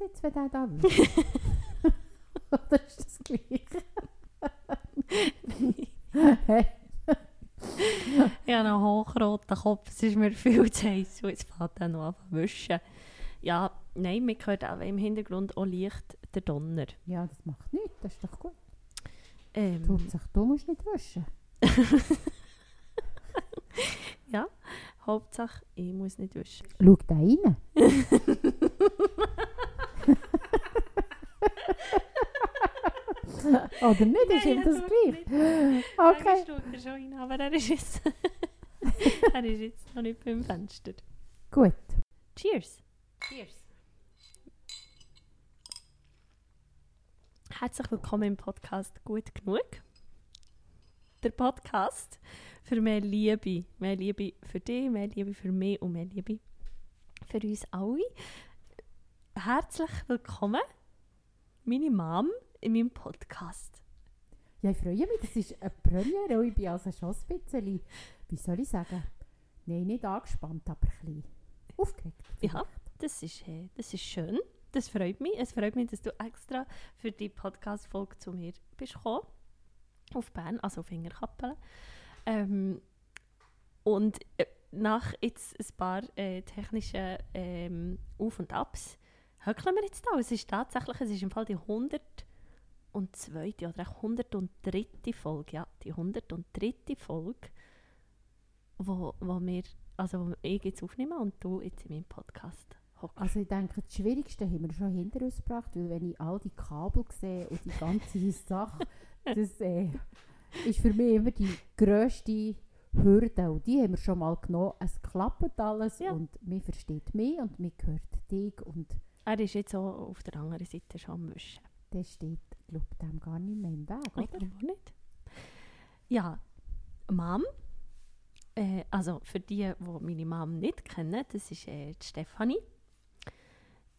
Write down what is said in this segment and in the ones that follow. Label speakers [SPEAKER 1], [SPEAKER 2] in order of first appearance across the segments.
[SPEAKER 1] jetzt, wenn der da will? Oder ist das gleich? hey.
[SPEAKER 2] ich habe einen hochroten Kopf, es ist mir viel zu heiß und jetzt fängt er noch an wischen. Ja, nein, man hört auch im Hintergrund auch leicht der Donner.
[SPEAKER 1] Ja, das macht nichts, das ist doch gut.
[SPEAKER 2] Ähm,
[SPEAKER 1] Hauptsache, du musst nicht wischen.
[SPEAKER 2] Hauptsache, ich muss nicht wischen.
[SPEAKER 1] Schau da rein. Oder nicht, ist ihm das gleich? Okay.
[SPEAKER 2] Er er schon rein, aber er ist jetzt, er ist jetzt noch nicht beim Fenster.
[SPEAKER 1] Gut.
[SPEAKER 2] Cheers! Cheers! Herzlich willkommen im Podcast Gut genug. Der Podcast für mehr Liebe. Mehr Liebe für dich, mehr Liebe für mich und mehr Liebe für uns alle. Herzlich willkommen, meine Mom, in meinem Podcast.
[SPEAKER 1] Ja, ich freue mich, das ist eine Premiere und ich bin also schon ein bisschen, wie soll ich sagen, nein, nicht angespannt, aber ein bisschen aufgeregt.
[SPEAKER 2] Ja, das ist, äh, das ist schön. Das freut mich. Es freut mich, dass du extra für die Podcast-Folge zu mir bist gekommen. Auf Bern, also auf Ingerkappelen. Ähm, und äh, nach jetzt ein paar äh, technischen ähm, Auf- und Abs höckeln wir jetzt da. Es ist tatsächlich, es ist im Fall die 102. oder echt 103. Folge, ja, die 103. Folge, wo, wo wir, also wo ich jetzt aufnehme und du jetzt in meinem Podcast hockst.
[SPEAKER 1] Also ich denke, das Schwierigste haben wir schon hinter uns gebracht, weil wenn ich all die Kabel sehe und die ganze Sache, das äh, ist für mich immer die grösste Hürde. Und die haben wir schon mal genommen. Es klappt alles
[SPEAKER 2] Ja.
[SPEAKER 1] und man versteht mich und man hört dich und
[SPEAKER 2] Er ist jetzt auch auf der anderen Seite schon am Wischen.
[SPEAKER 1] der steht, glaube ich, dem gar nicht mehr im Weg,
[SPEAKER 2] Ich
[SPEAKER 1] oder?
[SPEAKER 2] glaube auch nicht. Ja, Mom. Äh, also für die, die meine Mom nicht kennen, das ist äh, die Stefanie.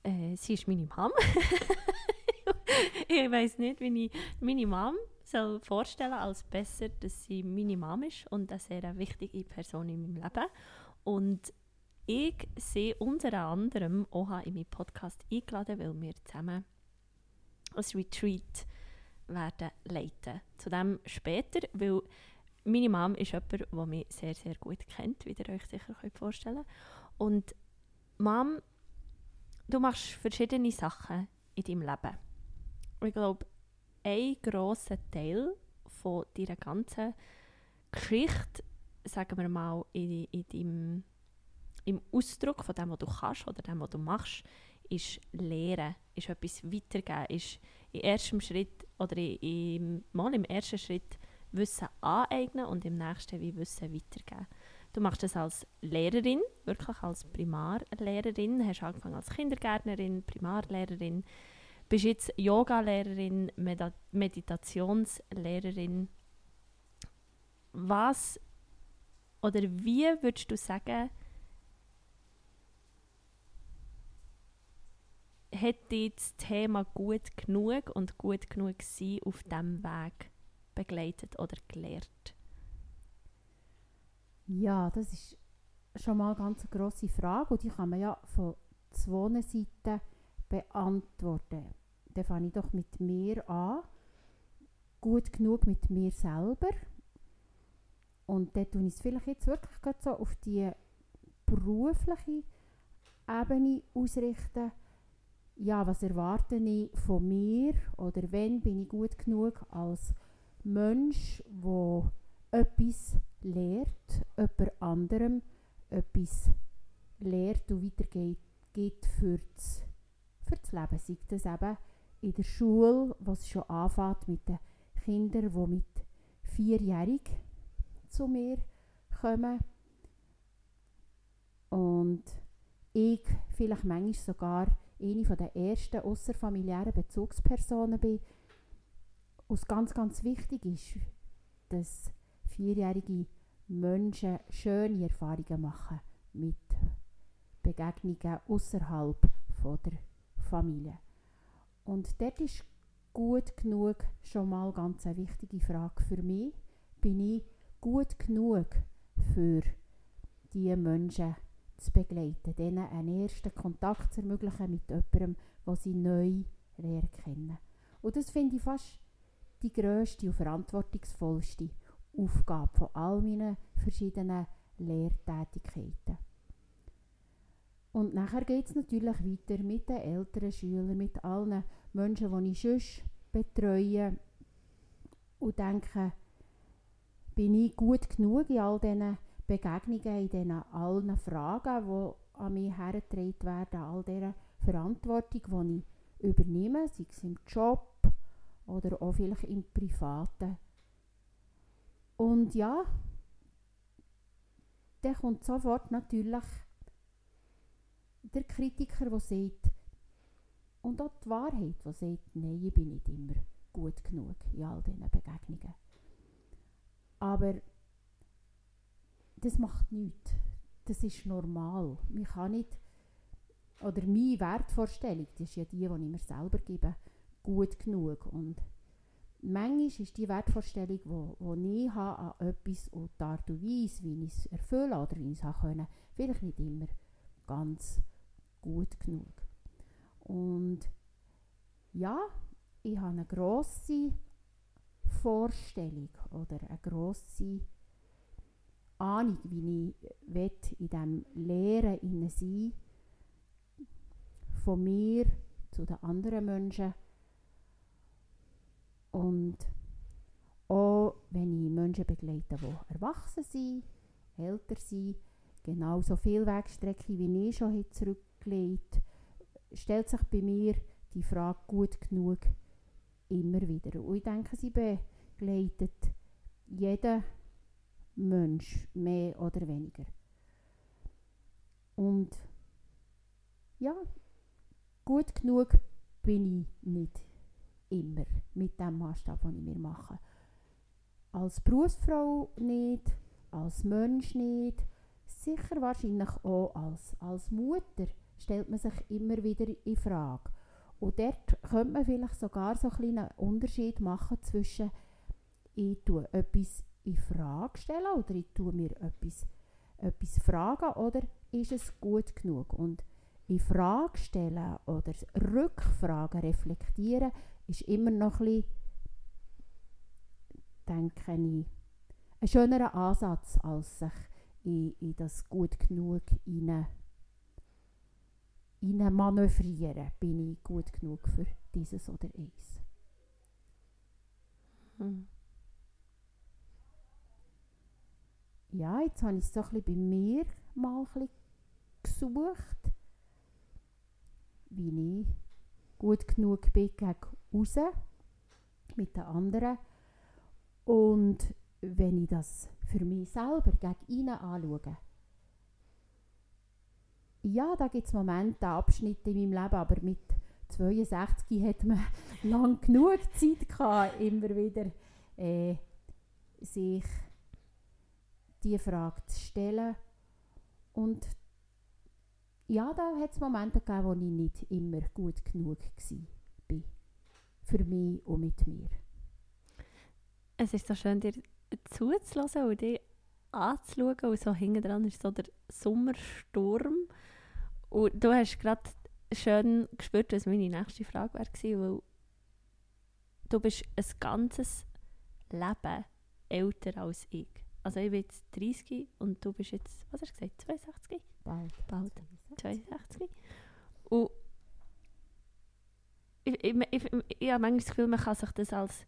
[SPEAKER 2] Äh, sie ist meine Mom. ich weiß nicht, wie ich meine Mom soll vorstellen als besser, dass sie meine Mom ist und eine sehr wichtige Person in meinem Leben. Und ich sehe unter anderem auch in meinen Podcast eingeladen, weil wir zusammen ein Retreat werden leiten. Zu dem später, weil meine Mom ist jemand, der mich sehr, sehr gut kennt, wie ihr euch sicher könnt vorstellen Und Mom, du machst verschiedene Sachen in deinem Leben. Ich glaube, ein grosser Teil von deiner ganzen Geschichte, sagen wir mal, in, in deinem, im Ausdruck von dem, was du kannst oder dem, was du machst, ist Lehren, ist etwas weitergeben, ist im ersten Schritt oder im, mal im ersten Schritt Wissen aneignen und im nächsten wie Wissen weitergeben. Du machst das als Lehrerin, wirklich als Primarlehrerin, hast angefangen als Kindergärtnerin, Primarlehrerin, bist jetzt Yoga-Lehrerin, Meditationslehrerin. Was oder wie würdest du sagen, dich das Thema gut genug und gut genug sein auf diesem Weg begleitet oder gelehrt?
[SPEAKER 1] Ja, das ist schon mal eine ganz grosse Frage und die kann man ja von zwei Seiten beantworten. Dann fange ich doch mit mir an. Gut genug mit mir selber. Und dann tue ich es vielleicht jetzt wirklich so auf die berufliche Ebene ausrichten. Ja, was erwarte ich von mir oder wenn bin ich gut genug als Mensch, der etwas lehrt, jemand anderem etwas lehrt und weitergeht geht für, das, für das Leben. Sei das eben in der Schule, was schon anfängt mit den Kindern, die mit vierjährig zu mir kommen. Und ich vielleicht manchmal sogar eine der ersten außerfamiliären Bezugspersonen bin. Und ganz, ganz wichtig ist, dass vierjährige Menschen schöne Erfahrungen machen mit Begegnungen außerhalb der Familie. Und dort ist gut genug schon mal ganz eine wichtige Frage für mich. Bin ich gut genug für die Menschen zu begleiten, denen einen ersten Kontakt zu ermöglichen mit jemandem, die sie neu lernen kennen. Und das finde ich fast die grösste und verantwortungsvollste Aufgabe von all meinen verschiedenen Lehrtätigkeiten. Und nachher geht es natürlich weiter mit den älteren Schülern, mit allen Menschen, die ich sonst betreue und denke, bin ich gut genug in all diesen Begegnungen, in diesen allen Fragen, die an mich hergetragen werden, all dieser Verantwortung, die ich übernehme, sei es im Job oder auch vielleicht im Privaten. Und ja, dann kommt sofort natürlich der Kritiker, der sagt, und auch die Wahrheit, die sagt, nein, ich bin nicht immer gut genug in all diesen Begegnungen. Aber das macht nichts. Das ist normal. Man kann nicht, oder meine Wertvorstellung, das ist ja die, die ich mir selber gebe, gut genug. Und manchmal ist die Wertvorstellung, die, die ich habe an etwas und die Art und Weise, wie ich es erfülle oder wie ich es können, vielleicht nicht immer ganz gut genug. Und ja, ich habe eine grosse Vorstellung oder eine grosse Ahnung, wie ich in diesem Lehren innen sein von mir zu den anderen Menschen. Und auch wenn ich Menschen begleite, die erwachsen sind, älter sind, genauso viel Wegstrecke wie ich schon zurückgelegt stellt sich bei mir die Frage gut genug immer wieder. Und ich denke, sie begleitet jeden Mensch mehr oder weniger. Und ja, gut genug bin ich nicht immer mit dem Maßstab, den ich mir mache. Als Berufsfrau nicht, als Mensch nicht, sicher wahrscheinlich auch als, als Mutter stellt man sich immer wieder in Frage. Und dort könnte man vielleicht sogar so einen Unterschied machen zwischen ich tue etwas in Frage stellen oder ich tue mir etwas, etwas fragen oder ist es gut genug? Und in Frage stellen oder Rückfragen reflektieren ist immer noch ein bisschen, denke ich, ein schönerer Ansatz, als sich in, in das gut genug hinein manövrieren, bin ich gut genug für dieses oder eins. Hm. Ja, jetzt habe ich es so ein bisschen bei mir mal ein gesucht, wie ich gut genug bin gegen raus mit den anderen. Und wenn ich das für mich selber gegen innen anschaue, ja, da gibt es Momente, Abschnitte in meinem Leben, aber mit 62 hat man lang genug Zeit gehabt, immer wieder äh, sich die Frage zu stellen. Und ja, da hat es Momente gegeben, wo ich nicht immer gut genug war. Für mich und mit mir.
[SPEAKER 2] Es ist so schön, dir zuzulassen und dich anzuschauen. Und so hinten dran ist so der Sommersturm und du hast gerade schön gespürt, was meine nächste Frage wäre, weil du bist ein ganzes Leben älter als ich. Also ich bin jetzt 30 und du bist jetzt, was hast du gesagt, 62?
[SPEAKER 1] Bald.
[SPEAKER 2] Bald. 62. Und ich, ich, ich, ich habe manchmal das Gefühl, man kann sich das als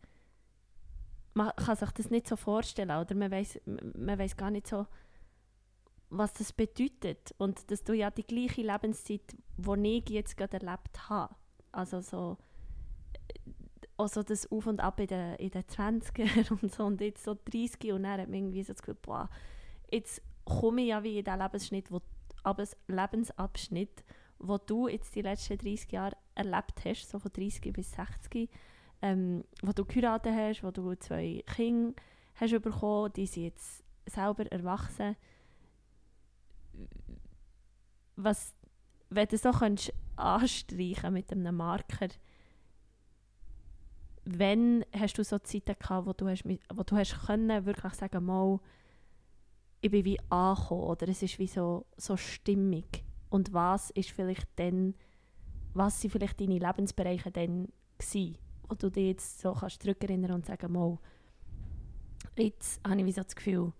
[SPEAKER 2] man kann sich das nicht so vorstellen oder man weiß man weiß gar nicht so was das bedeutet und dass du ja die gleiche Lebenszeit, die ich jetzt gerade erlebt habe, also so also das Auf und Ab in den, in den 20er und so. Und jetzt so 30 und dann hat man irgendwie so das Gefühl, boah, jetzt komme ich ja wie in diesen Lebensschnitt, wo, Lebensabschnitt, wo du jetzt die letzten 30 Jahre erlebt hast, so von 30 bis 60, ähm, wo du geheiratet hast, wo du zwei Kinder hast bekommen, die sind jetzt selber erwachsen. Was, wenn du so könntest anstreichen mit einem Marker, wenn hast du so Zeiten gehabt, wo du hast, wo du hast können, wirklich sagen, mal, ich bin wie angekommen oder es ist wie so, so stimmig. Und was ist vielleicht dann was sind vielleicht deine Lebensbereiche dann gewesen, wo du dich jetzt so kannst zurückerinnern und sagen, mal, jetzt habe ich wie so das Gefühl,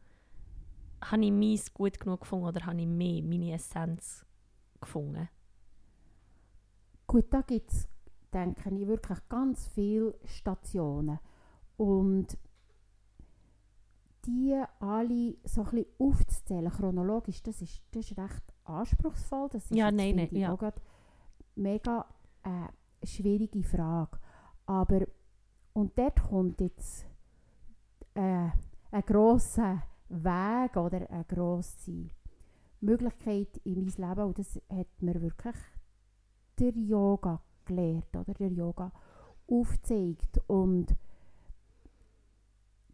[SPEAKER 2] habe ich meins gut genug gefunden oder habe ich mehr meine Essenz gefunden?
[SPEAKER 1] Gut, da gibt es, denke ich, wirklich ganz viele Stationen. Und die alle so ein bisschen aufzuzählen, chronologisch, das ist, das ist recht anspruchsvoll. Das ist
[SPEAKER 2] Ja,
[SPEAKER 1] jetzt,
[SPEAKER 2] nein, nein,
[SPEAKER 1] ich,
[SPEAKER 2] ja.
[SPEAKER 1] auch mega äh, schwierige Frage. Aber, und dort kommt jetzt äh, ein grosser Weg oder eine grosse Möglichkeit in mein Leben und das hat mir wirklich der Yoga gelehrt oder? Der Yoga aufgezeigt und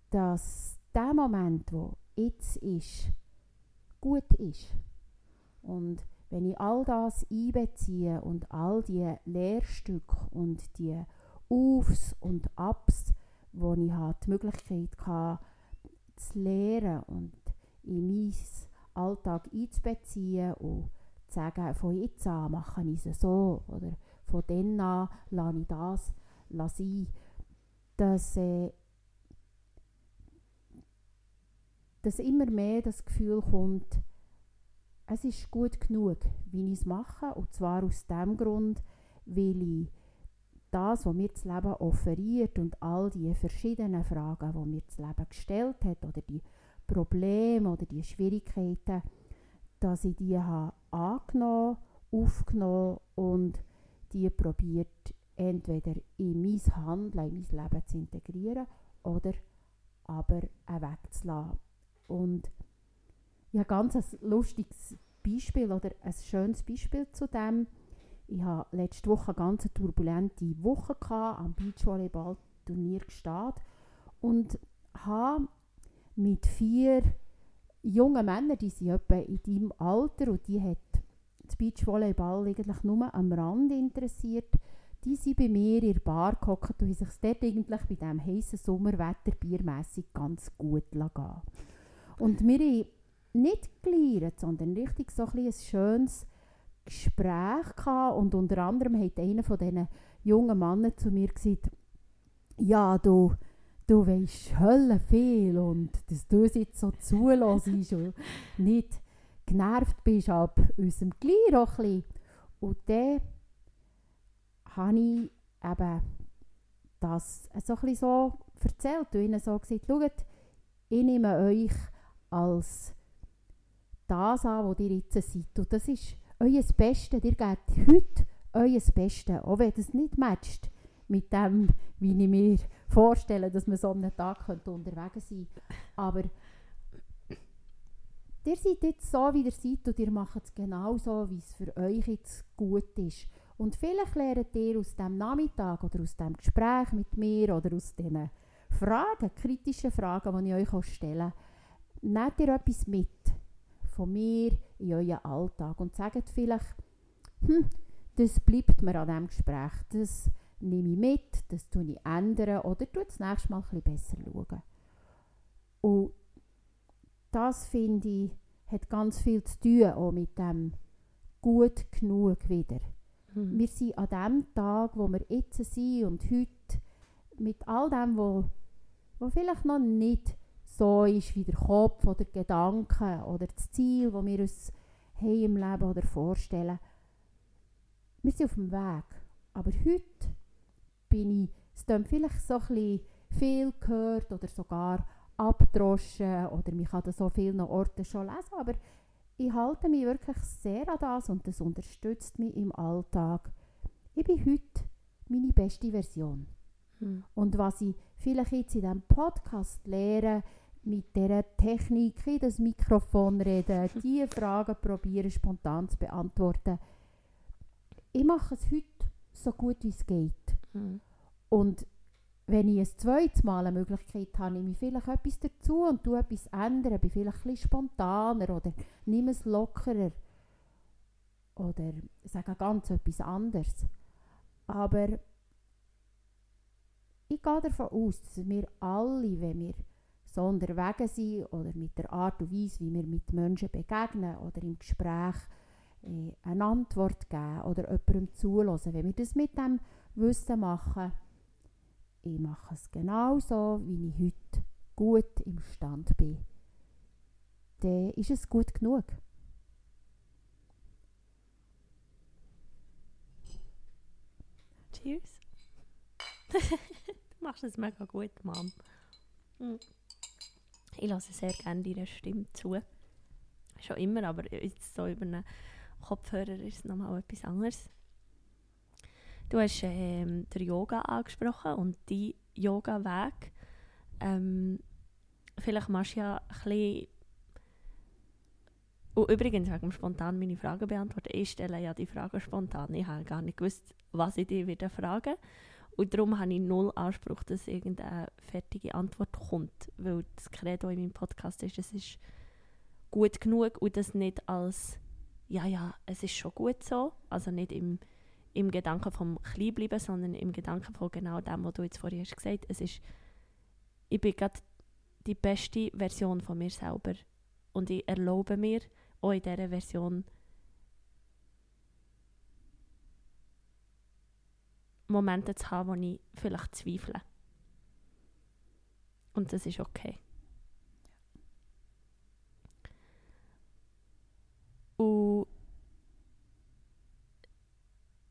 [SPEAKER 1] dass der Moment, wo jetzt ist, gut ist. Und wenn ich all das einbeziehe und all die Lehrstücke und die Aufs und Abs, wo ich hatte, die Möglichkeit hatte, zu lernen und in meinen Alltag einzubeziehen und zu sagen, von jetzt an mache ich es so oder von dann an lasse ich das sein, dass, äh, dass immer mehr das Gefühl kommt, es ist gut genug, wie ich es mache. Und zwar aus dem Grund, weil ich das, was mir das Leben offeriert und all die verschiedenen Fragen, die mir das Leben gestellt hat oder die Probleme oder die Schwierigkeiten, dass ich die habe angenommen, aufgenommen und die probiert entweder in mein Handeln, in mein Leben zu integrieren oder aber auch wegzulassen. Und ich habe ganz ein lustiges Beispiel oder ein schönes Beispiel zu dem. Ich hatte letzte Woche eine ganz turbulente Woche am Beachvolleyball-Turnier und habe mit vier jungen Männern, die sind etwa in deinem Alter und die hat das Beachvolleyball eigentlich nur am Rand interessiert, die sind bei mir in der Bar gehockt und haben sich dort eigentlich bei diesem heißen Sommerwetter biermässig ganz gut gehen Und wir haben nicht geleiert, sondern richtig so ein, ein schönes Gespräch gehabt. Und unter anderem hat einer von diesen jungen Männern zu mir gesagt, ja, du, du weisst Hölle viel und dass du jetzt so zulässt und nicht genervt bist ab unserem Glied auch ein bisschen. Und dann habe ich eben das so ein so erzählt und ihnen so gesagt, schaut, ich nehme euch als das an, wo ihr jetzt seid. Und das ist euer Beste. Ihr gebt heute euer Beste. Auch wenn das nicht matcht mit dem, wie ich mir vorstelle, dass man so einen Tag unterwegs sein könnte. Aber ihr seid jetzt so, wie ihr seid und ihr macht es genau so, wie es für euch jetzt gut ist. Und vielleicht lernt ihr aus dem Nachmittag oder aus dem Gespräch mit mir oder aus diesen Fragen, kritischen Fragen, die ich euch auch stelle, nehmt ihr etwas mit von mir in euren Alltag und sagt vielleicht, hm, das bleibt mir an diesem Gespräch, das nehme ich mit, das tue ich ändern oder tue das nächste Mal ein bisschen besser schauen. Und das, finde ich, hat ganz viel zu tun, auch mit dem gut genug wieder.
[SPEAKER 2] Mhm.
[SPEAKER 1] Wir sind an dem Tag, wo wir jetzt sind und heute, mit all dem, wo, wo vielleicht noch nicht so ist wie der Kopf oder Gedanken oder das Ziel, das wir uns haben im Leben oder vorstellen. Wir sind auf dem Weg. Aber heute bin ich, es klingt vielleicht so ein bisschen viel gehört oder sogar abgedroschen oder man kann das so vielen Orten schon lesen, aber ich halte mich wirklich sehr an das und das unterstützt mich im Alltag. Ich bin heute meine beste Version.
[SPEAKER 2] Mhm.
[SPEAKER 1] Und was ich vielleicht jetzt in diesem Podcast lehre, mit dieser Technik in das Mikrofon reden, diese Fragen probieren spontan zu beantworten. Ich mache es heute so gut wie es geht.
[SPEAKER 2] Mhm.
[SPEAKER 1] Und wenn ich ein zweites Mal eine Möglichkeit habe, nehme ich vielleicht etwas dazu und tue etwas ändern, bin vielleicht bisschen spontaner oder nehme es lockerer oder sage ganz etwas anderes. Aber ich gehe davon aus, dass wir alle, wenn wir so unterwegs sind oder mit der Art und Weise, wie wir mit Menschen begegnen oder im Gespräch äh, eine Antwort geben oder jemandem zuhören. Wenn wir das mit dem Wissen machen, ich mache es genauso, wie ich heute gut im Stand bin, dann ist es gut genug.
[SPEAKER 2] Cheers. du machst es mega gut, Mom. Hm. Ich lasse sehr gerne deiner Stimme zu. Schon immer, aber jetzt so über einen Kopfhörer ist es nochmal etwas anderes. Du hast ähm, den Yoga angesprochen und die Yoga-Weg. Ähm, vielleicht machst du ja ein bisschen und übrigens, wegen spontan meine Fragen beantworten. Ich stelle ja die Fragen spontan. Ich habe gar nicht gewusst, was ich dir wieder fragen Und darum habe ich null Anspruch, dass irgendeine fertige Antwort kommt. Weil das Credo in meinem Podcast ist, es ist gut genug und das nicht als, ja, ja, es ist schon gut so. Also nicht im, im Gedanken vom Kleinbleiben, sondern im Gedanken von genau dem, was du jetzt vorhin hast gesagt hast. Ich bin gerade die beste Version von mir selber. Und ich erlaube mir, auch in dieser Version Momente zu haben, wo ich vielleicht zweifle. Und das ist okay. Und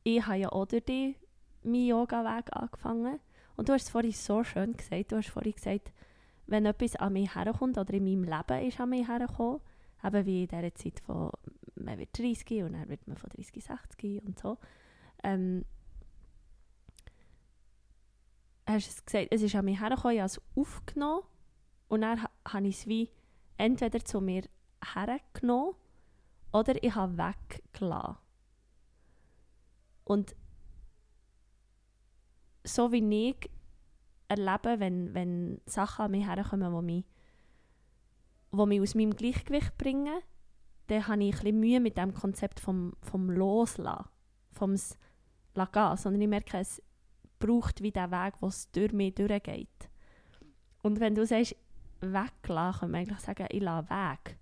[SPEAKER 2] ich habe ja auch durch dich meinen Yoga-Weg angefangen. Und du hast es vorhin so schön gesagt. Du hast vorhin gesagt, wenn etwas an mich herkommt oder in meinem Leben ist an mich hergekommen, eben wie in dieser Zeit von, man wird 30 und dann wird man von 30, 60 und so. Ähm, hast du es gesagt, es ist an mich hergekommen, ich habe es aufgenommen und dann habe ich es wie entweder zu mir hergenommen oder ich habe weggelassen. Und so wie ich erlebe, wenn, wenn Sachen an mich herkommen, die mich die mich aus meinem Gleichgewicht bringen, dann habe ich ein Mühe mit dem Konzept vom, vom Loslassen, vom Lassen, sondern ich merke, es braucht wie den Weg, es durch mich durchgeht. Und wenn du sagst, weglassen, kann man eigentlich sagen, ich lasse Weg.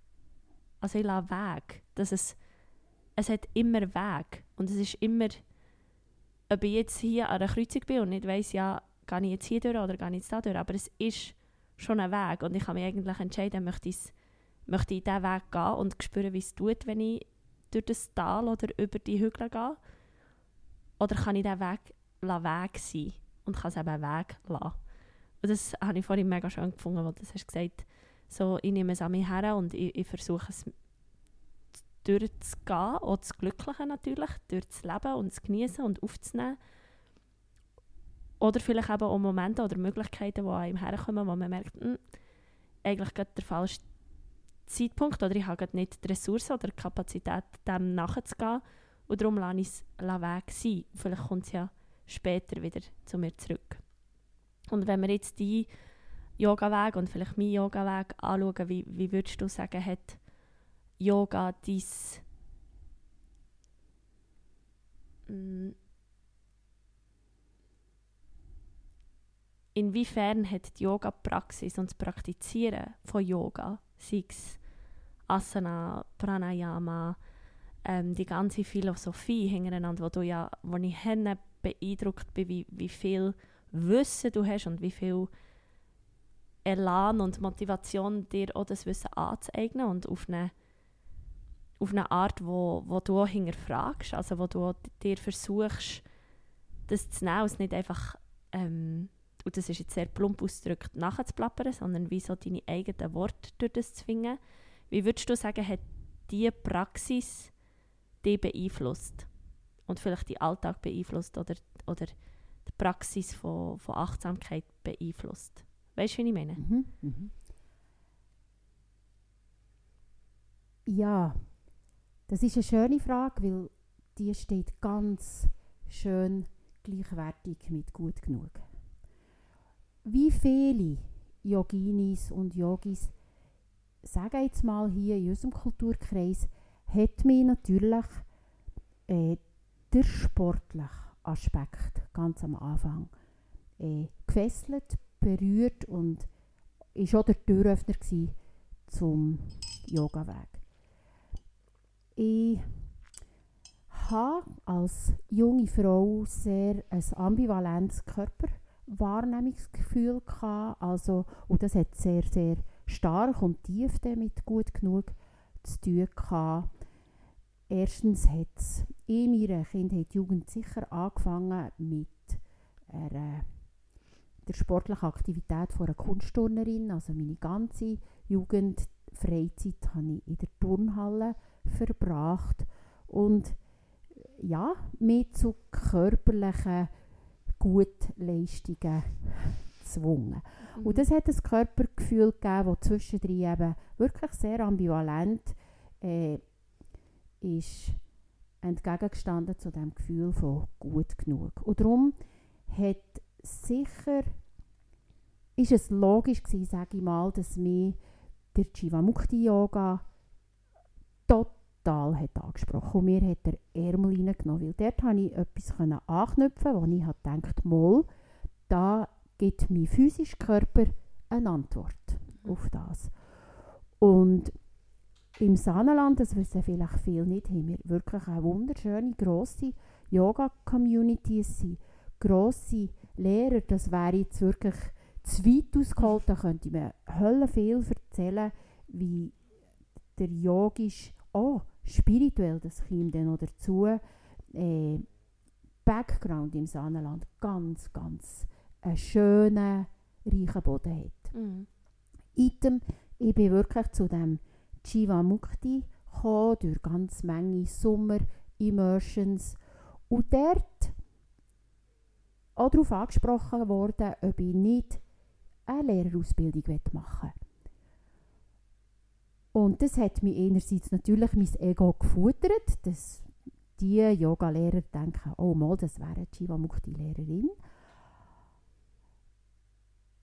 [SPEAKER 2] Also ich lasse Weg. Dass es, es hat immer Weg. Und es ist immer, ob ich jetzt hier an der Kreuzung bin und nicht weiss, ja, gehe ich jetzt hier durch oder gehe ich jetzt da durch, aber es ist schon ein Weg und ich kann mich eigentlich entscheiden, möchte ich, möchte ich diesen Weg gehen und spüren, wie es tut, wenn ich durch das Tal oder über die Hügel gehe. Oder kann ich diesen Weg Weg sein und kann es eben Weg lassen. Und das habe ich vorhin mega schön gefunden, weil du hast gesagt so, ich nehme es an mich her und ich, ich versuche es durchzugehen, auch das Glückliche natürlich, durchzuleben und zu genießen und aufzunehmen oder vielleicht eben auch Momente oder Möglichkeiten, die einem herkommen, wo man merkt, mh, hm, eigentlich gerade der falsche Zeitpunkt oder ich habe nicht die Ressourcen oder die Kapazität, dem nachzugehen. Und darum lasse ich es weg sein. Vielleicht kommt es ja später wieder zu mir zurück. Und wenn wir jetzt die Yoga-Weg und vielleicht meinen Yoga-Weg anschauen, wie, wie würdest du sagen, hat Yoga dein hm, inwiefern hat die Yoga-Praxis und das Praktizieren von Yoga, sei es Asana, Pranayama, ähm, die ganze Philosophie hintereinander, wo, du ja, wo ich beeindruckt bin, wie, wie viel Wissen du hast und wie viel Elan und Motivation dir auch das Wissen anzueignen und auf eine, auf eine Art, wo, wo du auch hinterfragst, also wo du dir versuchst, das zu nehmen, es nicht einfach ähm, und das ist jetzt sehr plump ausgedrückt, nachzuplappern, sondern wie so deine eigenen Worte durch das zu finden. Wie würdest du sagen, hat diese Praxis dich beeinflusst? Und vielleicht die Alltag beeinflusst oder, oder die Praxis von, von Achtsamkeit beeinflusst? Weißt du, wie ich meine?
[SPEAKER 1] Mhm, mhm. Ja, das ist eine schöne Frage, weil die steht ganz schön gleichwertig mit gut genug wie viele Yoginis und Yogis, sagen jetzt mal hier in unserem Kulturkreis, hat mich natürlich äh, der sportliche Aspekt ganz am Anfang äh, gefesselt, berührt und ist auch der Türöffner zum Yoga-Weg. Ich habe als junge Frau sehr ein ambivalentes Körperwahrnehmungsgefühl gehabt. Also, und das hat sehr, sehr stark und tief damit gut genug zu tun gehabt. Erstens hat es in meiner Kindheit, Jugend sicher angefangen mit einer, der sportlichen Aktivität von einer Kunstturnerin. Also meine ganze Jugend, Freizeit habe ich in der Turnhalle verbracht und ja, mit zu körperlichen Gutleistungen gezwungen. Mhm. Und das hat ein Körpergefühl gegeben, das zwischendrin eben wirklich sehr ambivalent äh, ist entgegengestanden zu dem Gefühl von gut genug. Und darum hat sicher, ist es logisch gewesen, sage ich mal, dass mir der Jivamukti Yoga total hat angesprochen. Und mir hat der Ärmel reingenommen, weil dort konnte ich etwas anknüpfen, wo ich gedacht mal, da gibt mein physischer Körper eine Antwort mhm. auf das. Und im Saanenland, das wissen vielleicht viele nicht, haben wir wirklich eine wunderschöne, grosse Yoga-Community. Es sind grosse Lehrer, das wäre jetzt wirklich zu weit ausgeholt, da könnte man Hölle viel erzählen, wie der yogisch, oh, spirituell, das kommt dann noch dazu, äh, Background im Saanenland ganz, ganz einen schönen, reichen Boden hat. Mhm. Item, ich bin wirklich zu dem Jiva Mukti gekommen, durch ganz Menge Sommer-Immersions. Und dort auch darauf angesprochen worden, ob ich nicht eine Lehrerausbildung machen will. Und das hat mich einerseits natürlich mein Ego gefuttert, dass die Yoga-Lehrer denken, oh mal, das wäre eine Jivamukti-Lehrerin.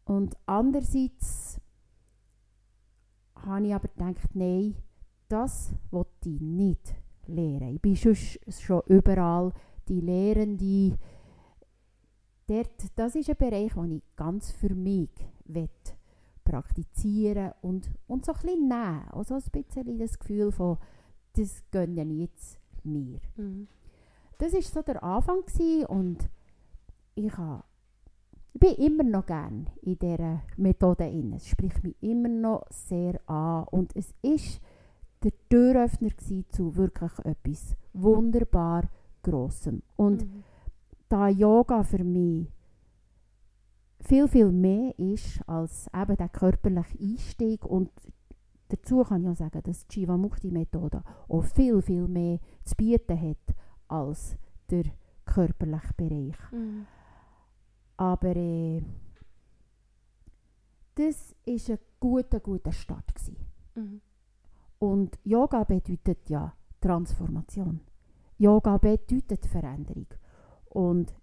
[SPEAKER 1] Und andererseits habe ich aber gedacht, nein, das wollte ich nicht lehren. Ich bin schon, schon überall die Lehrende. Dort, das ist ein Bereich, den ich ganz für mich will praktizieren und, und so ein bisschen nehmen. Also ein bisschen das Gefühl von, das gönne ich jetzt mir. Mhm. Das war so der Anfang und ich habe ich bin immer noch gern in dieser Methode inne. Es spricht mich immer noch sehr an und es ist der Türöffner zu wirklich etwas wunderbar Grossem. Und mhm. Da Yoga für mich viel, viel mehr ist als eben der körperliche Einstieg und dazu kann ich auch sagen, dass die Jivamukti-Methode auch viel, viel mehr zu bieten hat als der körperliche Bereich. Mhm. Aber äh, das war ein guter, guter Start. Mhm. Und Yoga bedeutet ja Transformation. Yoga bedeutet Veränderung. Und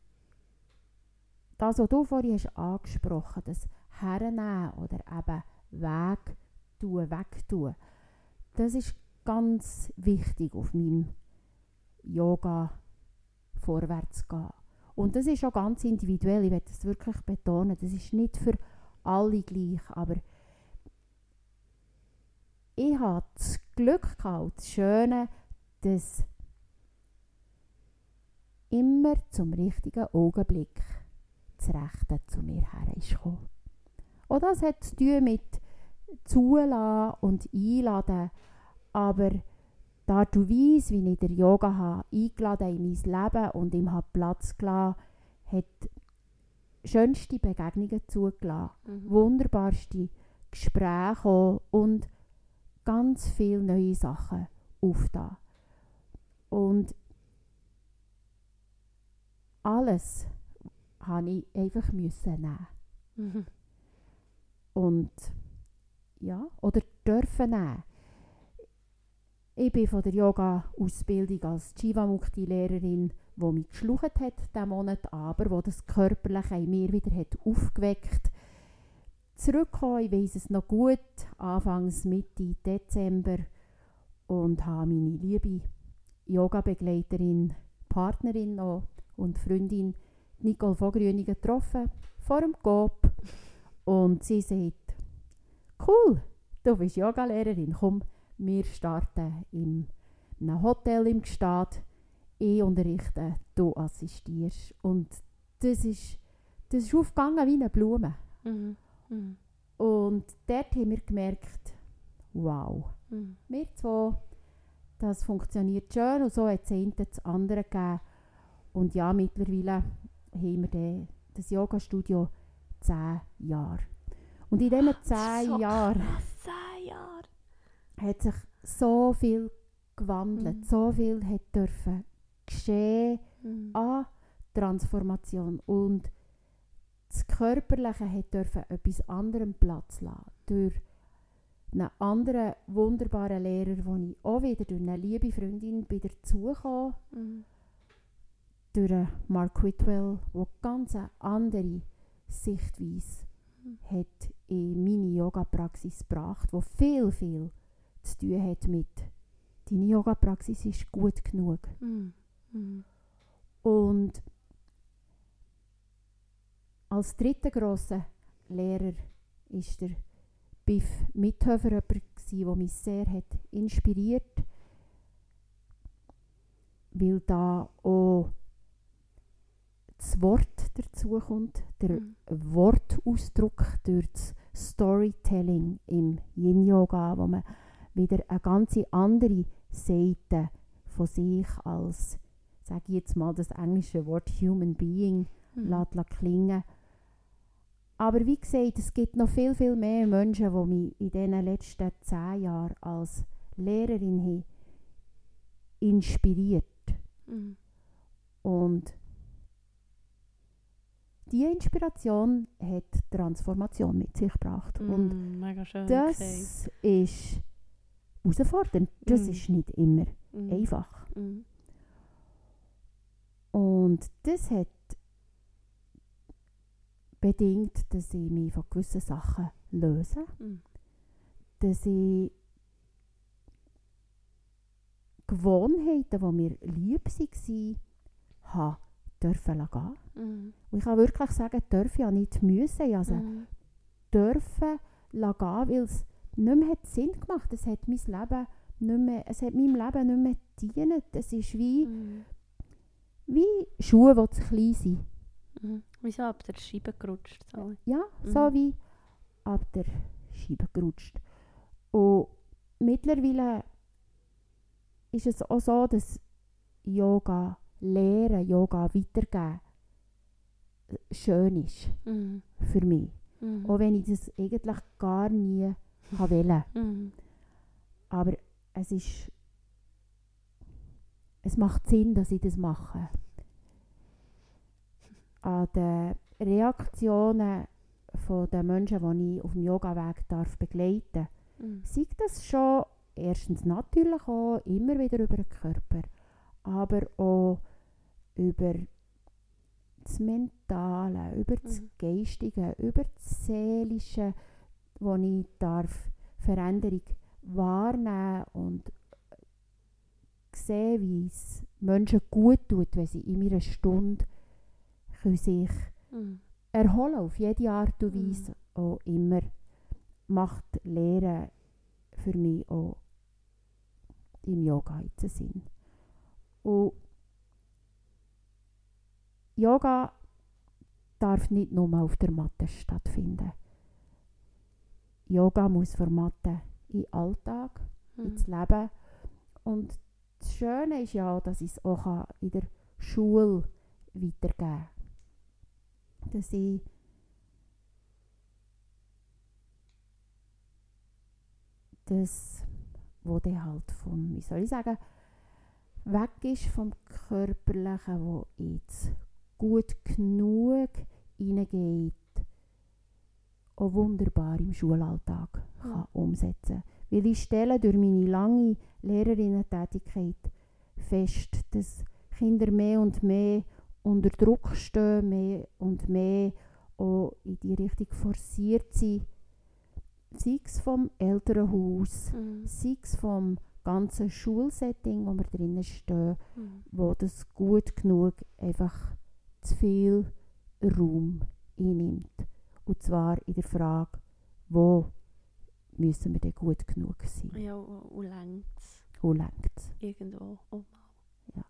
[SPEAKER 1] das, was du vorhin hast angesprochen hast, das Hernehmen oder eben Weg tun, wegtun, das ist ganz wichtig auf meinem Yoga vorwärts gehen. Und das ist auch ganz individuell, ich werde das wirklich betonen, das ist nicht für alle gleich, aber ich hatte das Glück gehabt, das Schöne, dass immer zum richtigen Augenblick das Rechte zu mir her ist gekommen. Und das hat zu tun mit Zulassen und Einladen, aber die Art und Weise, wie ich der Yoga habe, eingeladen in mein Leben und ihm habe Platz gelassen, hat schönste Begegnungen zugelassen, mhm. wunderbarste Gespräche und ganz viele neue Sachen aufgetan. Und alles habe ich einfach müssen nehmen. Mhm. Und ja, oder dürfen nehmen. Ich bin von der Yoga-Ausbildung als Jivamukti-Lehrerin, die mich geschlucht hat diesen Monat, aber wo das Körperliche in mir wieder hat aufgeweckt zurückgekommen. Ich weiß es noch gut, Anfangs Mitte Dezember und habe meine liebe Yoga-Begleiterin, Partnerin und Freundin Nicole Vogrüning getroffen, vor dem Coop. Und sie sagt, cool, du bist Yoga-Lehrerin, komm, wir starten in einem Hotel im Gstaad ich unterrichte, du assistierst. Und das ist, das ist aufgegangen wie eine Blume.
[SPEAKER 2] Mhm. Mhm.
[SPEAKER 1] Und dort haben wir gemerkt, wow,
[SPEAKER 2] Mhm.
[SPEAKER 1] wir zwei, das funktioniert schön und so hat es das andere gegeben. Und ja, mittlerweile haben wir das Yoga-Studio zehn Jahre. Und in diesen
[SPEAKER 2] ist
[SPEAKER 1] zehn
[SPEAKER 2] so
[SPEAKER 1] Jahren
[SPEAKER 2] krass, Jahre.
[SPEAKER 1] hat sich so viel gewandelt,
[SPEAKER 2] Mhm.
[SPEAKER 1] so viel hat dürfen geschehen
[SPEAKER 2] Mhm.
[SPEAKER 1] an Transformation und das Körperliche hat dürfen etwas anderem Platz lassen durch einen anderen wunderbaren Lehrer, wo ich auch wieder durch eine liebe Freundin bin dazugekommen,
[SPEAKER 2] Mhm.
[SPEAKER 1] Durch Mark Whitwell, der ganz eine andere Sichtweise
[SPEAKER 2] Mhm.
[SPEAKER 1] hat in meine Yoga-Praxis gebracht, wo viel, viel zu tun hat mit deine Yoga-Praxis ist gut genug.
[SPEAKER 2] Mhm. Mhm.
[SPEAKER 1] Und als dritter grosser Lehrer ist der Biff Mithöfer jemand, der mich sehr hat inspiriert weil da auch das Wort dazu kommt, der
[SPEAKER 2] Mhm.
[SPEAKER 1] Wortausdruck durch das Storytelling im Yin-Yoga, wo man wieder eine ganz andere Seite von sich als, sage ich jetzt mal das englische Wort Human Being,
[SPEAKER 2] Mhm.
[SPEAKER 1] lässt, lässt klingen. Aber wie gesagt, es gibt noch viel, viel mehr Menschen, die mich in diesen letzten zehn Jahren als Lehrerin haben inspiriert.
[SPEAKER 2] Mhm.
[SPEAKER 1] Und diese Inspiration hat Transformation mit sich gebracht. Und
[SPEAKER 2] Mhm. Mega schön
[SPEAKER 1] das
[SPEAKER 2] gesagt.
[SPEAKER 1] ist herausfordernd. Das
[SPEAKER 2] Mhm.
[SPEAKER 1] ist nicht immer
[SPEAKER 2] Mhm.
[SPEAKER 1] einfach.
[SPEAKER 2] Mhm.
[SPEAKER 1] Und das hat bedingt, dass ich mich von gewissen Sachen löse.
[SPEAKER 2] Mhm.
[SPEAKER 1] Dass ich Gewohnheiten, die mir lieb waren, habe dürfen lassen.
[SPEAKER 2] Mhm.
[SPEAKER 1] Und ich kann wirklich sagen, dürfen ja nicht müssen. Also
[SPEAKER 2] Mhm.
[SPEAKER 1] dürfen lassen, weil es nicht mehr hat Sinn gemacht Es hat mein Leben nicht mehr, es hat meinem Leben nicht mehr gedient. Es ist wie,
[SPEAKER 2] Mhm.
[SPEAKER 1] wie Schuhe, die zu klein sind.
[SPEAKER 2] Mhm. Wieso ab der Scheibe gerutscht? So.
[SPEAKER 1] Ja, so
[SPEAKER 2] Mhm.
[SPEAKER 1] wie ab der Scheibe gerutscht. Und mittlerweile ist es auch so, dass Yoga lehren, Yoga weitergeben äh, schön ist
[SPEAKER 2] Mhm.
[SPEAKER 1] für mich.
[SPEAKER 2] Mhm.
[SPEAKER 1] Auch wenn ich das eigentlich gar nie wollte.
[SPEAKER 2] Mhm.
[SPEAKER 1] Aber es ist. Es macht Sinn, dass ich das mache. An den Reaktionen von den Menschen, die ich auf dem Yoga-Weg darf begleiten
[SPEAKER 2] Mhm.
[SPEAKER 1] sei das schon erstens natürlich auch immer wieder über den Körper, aber auch über das Mentale, über das
[SPEAKER 2] Mhm.
[SPEAKER 1] Geistige, über das Seelische, wo ich darf Veränderung wahrnehmen und sehen, wie es Menschen gut tut, wenn sie in meiner Stunde können sich
[SPEAKER 2] Mhm.
[SPEAKER 1] erholen auf jede Art und
[SPEAKER 2] Mhm.
[SPEAKER 1] Weise auch immer macht Lehren für mich auch im Yoga jetzt Sinn. Und Yoga darf nicht nur auf der Matte stattfinden. Yoga muss von Matte in den Alltag,
[SPEAKER 2] Mhm.
[SPEAKER 1] ins Leben. Und das Schöne ist ja, dass ich es auch in der Schule weitergeben kann. Dass ich das, wo der halt vom, wie soll ich sagen, weg ist vom Körperlichen, wo jetzt gut genug hineingeht, auch wunderbar im Schulalltag kann
[SPEAKER 2] Ja.
[SPEAKER 1] umsetzen Weil ich stelle durch meine lange Lehrerinnen-Tätigkeit fest, dass Kinder mehr und mehr unter Druck stehen, mehr und mehr auch in die Richtung forciert sind, sei es vom Elternhaus,
[SPEAKER 2] Mhm.
[SPEAKER 1] sei es vom ganzen Schulsetting, wo wir drinnen stehen,
[SPEAKER 2] Mhm.
[SPEAKER 1] wo das gut genug einfach zu viel Raum einnimmt. Und zwar in der Frage, wo müssen wir denn gut genug sein?
[SPEAKER 2] Ja, und längt es
[SPEAKER 1] Wo längt es?
[SPEAKER 2] irgendwo auch mal.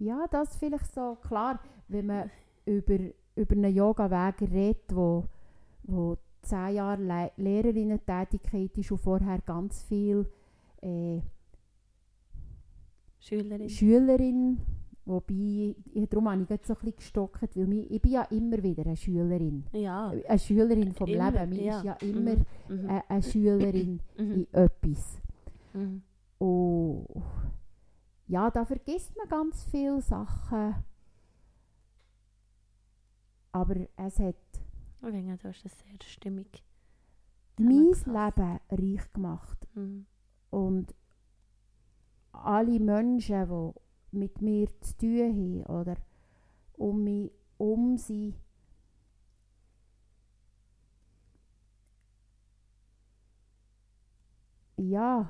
[SPEAKER 1] Ja, das vielleicht so, klar, wenn man über, über einen Yoga-Weg redet, wo, wo zehn Jahre Le Lehrerinnen-Tätigkeit ist und vorher ganz viel äh,
[SPEAKER 2] Schülerin.
[SPEAKER 1] Schülerin, wobei, darum habe ich jetzt so ein bisschen gestockt, weil mich, ich bin ja immer wieder eine Schülerin.
[SPEAKER 2] ja.
[SPEAKER 1] Eine Schülerin vom
[SPEAKER 2] Immer,
[SPEAKER 1] Leben. Man
[SPEAKER 2] ja.
[SPEAKER 1] ist ja immer
[SPEAKER 2] Mhm. Mhm.
[SPEAKER 1] eine, eine Schülerin
[SPEAKER 2] Mhm.
[SPEAKER 1] in etwas.
[SPEAKER 2] Mhm.
[SPEAKER 1] Und ja, da vergisst man ganz viele Sachen. Aber es hat
[SPEAKER 2] Ich finde, du hast das sehr stimmig.
[SPEAKER 1] mein. Leben reich gemacht.
[SPEAKER 2] Mhm.
[SPEAKER 1] Und alle Menschen, die mit mir zu tun haben oder um mich um sind, ja,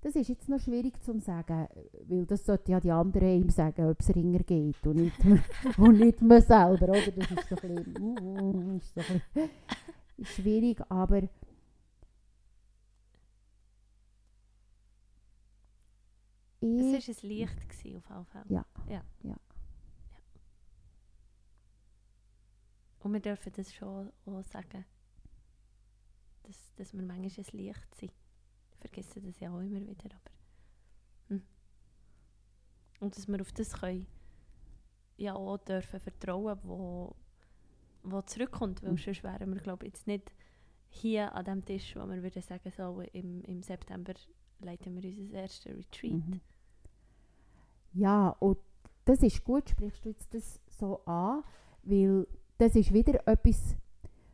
[SPEAKER 1] das ist jetzt noch schwierig zu sagen, weil das sollte ja die anderen ihm sagen, ob es ringer geht und nicht, und nicht mir selber, oder? Das ist so ein bisschen, ist so ein bisschen schwierig, aber ich,
[SPEAKER 2] Es war ein Licht gewesen, auf jeden Fall.
[SPEAKER 1] Ja.
[SPEAKER 2] ja.
[SPEAKER 1] Ja.
[SPEAKER 2] Und wir dürfen das schon auch sagen, dass, dass wir manchmal ein Licht sind. Ich vergesse das ja auch immer wieder, aber... Hm. Und dass wir auf das können, ja auch dürfen vertrauen, wo, wo zurückkommt, weil
[SPEAKER 1] Mhm.
[SPEAKER 2] sonst wären wir, glaube ich, jetzt nicht hier an dem Tisch, wo wir würden sagen, so im, im September leiten wir unser erstes Retreat.
[SPEAKER 1] Mhm. Ja, und das ist gut, sprichst du jetzt das so an, weil das ist wieder etwas,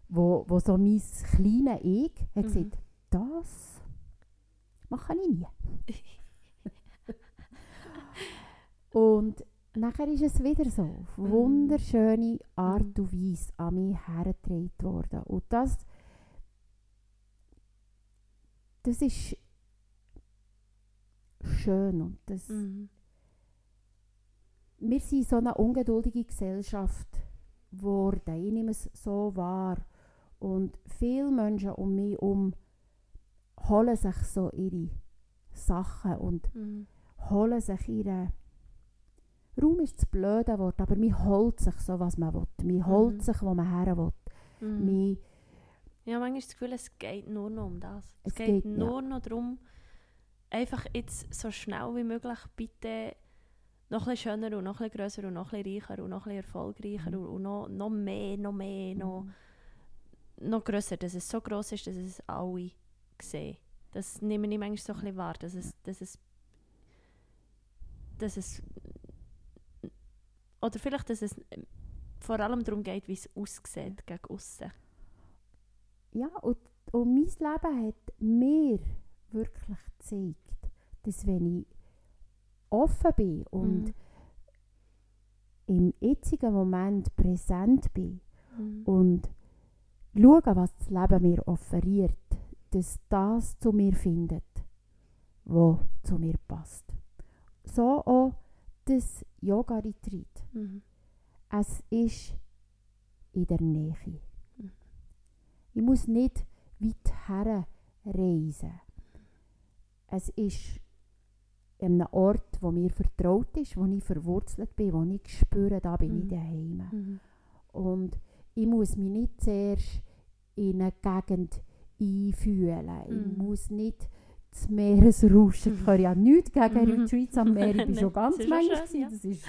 [SPEAKER 1] wo, wo so mein kleines Ich hat
[SPEAKER 2] Mhm.
[SPEAKER 1] gesagt, das mache ich nie. und nachher ist es wieder so, auf
[SPEAKER 2] Mhm.
[SPEAKER 1] wunderschöne Art
[SPEAKER 2] Mhm.
[SPEAKER 1] und Weise an mich hergetragen worden. Und das, das ist schön und das
[SPEAKER 2] Mhm.
[SPEAKER 1] Wir sind so eine ungeduldige Gesellschaft geworden. Ich nehme es so wahr. Und viele Menschen um mich herum holen sich so ihre Sachen und
[SPEAKER 2] Mhm.
[SPEAKER 1] holen sich ihre Raum ist das blöde Wort, aber man holt sich so, was man will. Man holt
[SPEAKER 2] Mhm.
[SPEAKER 1] sich, wo man her will.
[SPEAKER 2] Mhm.
[SPEAKER 1] Man,
[SPEAKER 2] Ja, manchmal das Gefühl, es geht nur noch um das. Es,
[SPEAKER 1] Es
[SPEAKER 2] geht,
[SPEAKER 1] geht, ja.
[SPEAKER 2] nur noch darum, einfach jetzt so schnell wie möglich bitte noch ein schöner und noch ein grösser und noch ein reicher und noch ein erfolgreicher
[SPEAKER 1] Mhm.
[SPEAKER 2] und, noch, noch mehr, noch mehr, noch, noch grösser, dass es so gross ist, dass es alle sehen. Das nehme ich manchmal so ein bisschen wahr, dass es, dass es, dass es oder vielleicht, dass es vor allem darum geht, wie es aussieht gegen aussen.
[SPEAKER 1] Ja, und, und mein Leben hat mir wirklich gezeigt, dass wenn ich offen bin und
[SPEAKER 2] Mhm.
[SPEAKER 1] im jetzigen Moment präsent bin
[SPEAKER 2] Mhm.
[SPEAKER 1] und schaue, was das Leben mir offeriert, dass das zu mir findet, wo zu mir passt. So auch das Yoga-Retreat.
[SPEAKER 2] Mhm.
[SPEAKER 1] Es ist in der Nähe.
[SPEAKER 2] Mhm.
[SPEAKER 1] Ich muss nicht weit her reisen. Es ist einem Ort, wo mir vertraut ist, wo ich verwurzelt bin, wo ich spüre, da bin ich
[SPEAKER 2] Mhm.
[SPEAKER 1] daheim.
[SPEAKER 2] Mhm.
[SPEAKER 1] Und ich muss mich nicht zuerst in eine Gegend einfühlen. Ich
[SPEAKER 2] Mhm.
[SPEAKER 1] muss nicht das Meeresrauschen. Ich
[SPEAKER 2] Mhm.
[SPEAKER 1] höre ja nichts gegen
[SPEAKER 2] Mhm.
[SPEAKER 1] Retreats am Meer. Ich bin
[SPEAKER 2] Nein,
[SPEAKER 1] schon ganz manchmal.
[SPEAKER 2] schön, ja.
[SPEAKER 1] Das ist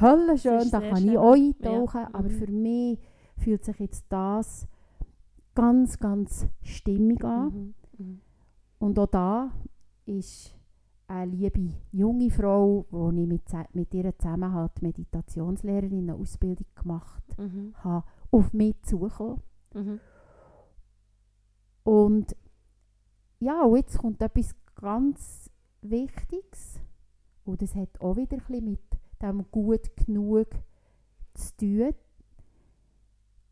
[SPEAKER 1] höllenschön.
[SPEAKER 2] Das ist
[SPEAKER 1] Da kann
[SPEAKER 2] schön.
[SPEAKER 1] ich auch eintauchen.
[SPEAKER 2] Ja.
[SPEAKER 1] Aber
[SPEAKER 2] Mhm.
[SPEAKER 1] für mich fühlt sich jetzt das ganz, ganz stimmig an.
[SPEAKER 2] Mhm. Mhm.
[SPEAKER 1] Und auch da ist eine liebe junge Frau, die ich mit, mit ihr zusammen die Meditationslehrerin eine Ausbildung gemacht
[SPEAKER 2] Mhm.
[SPEAKER 1] habe, auf mich zugekommen.
[SPEAKER 2] Mhm.
[SPEAKER 1] Und ja, und jetzt kommt etwas ganz Wichtiges. Und das hat auch wieder ein bisschen mit dem gut genug zu tun.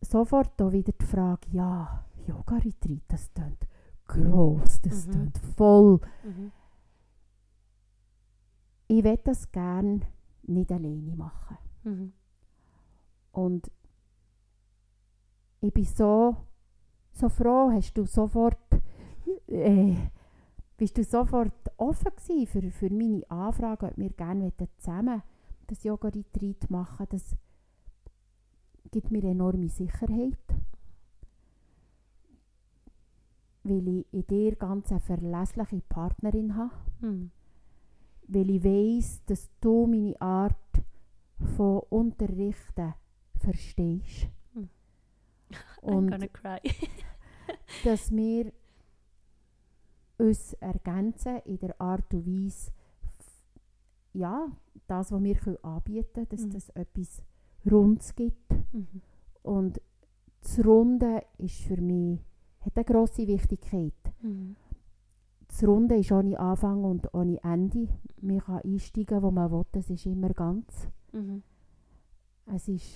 [SPEAKER 1] Sofort auch wieder die Frage, ja, Yoga-Retreat, das klingt gross, das
[SPEAKER 2] Mhm.
[SPEAKER 1] klingt voll.
[SPEAKER 2] Mhm.
[SPEAKER 1] Ich will das gerne nicht alleine machen.
[SPEAKER 2] Mhm.
[SPEAKER 1] Und ich bin so, so froh, hast du sofort, äh, bist du sofort offen gewesen für, für meine Anfrage, ob wir gerne zusammen das Yoga-Retreat machen, das gibt mir enorme Sicherheit. Weil ich in dir ganz eine verlässliche Partnerin habe.
[SPEAKER 2] Mhm.
[SPEAKER 1] Weil ich weiss, dass du meine Art von Unterrichten verstehst.
[SPEAKER 2] Hm. I'm
[SPEAKER 1] Und
[SPEAKER 2] gonna cry.
[SPEAKER 1] dass wir uns ergänzen in der Art und Weise, ja, das, was wir können anbieten können, dass
[SPEAKER 2] Mhm.
[SPEAKER 1] das etwas Rundes gibt.
[SPEAKER 2] Mhm.
[SPEAKER 1] Und das Runde ist für mich, hat eine grosse Wichtigkeit.
[SPEAKER 2] Mhm.
[SPEAKER 1] Das Runde ist ohne Anfang und ohne Ende. Man kann einsteigen, wo man will, es ist immer ganz.
[SPEAKER 2] Mhm.
[SPEAKER 1] Es ist,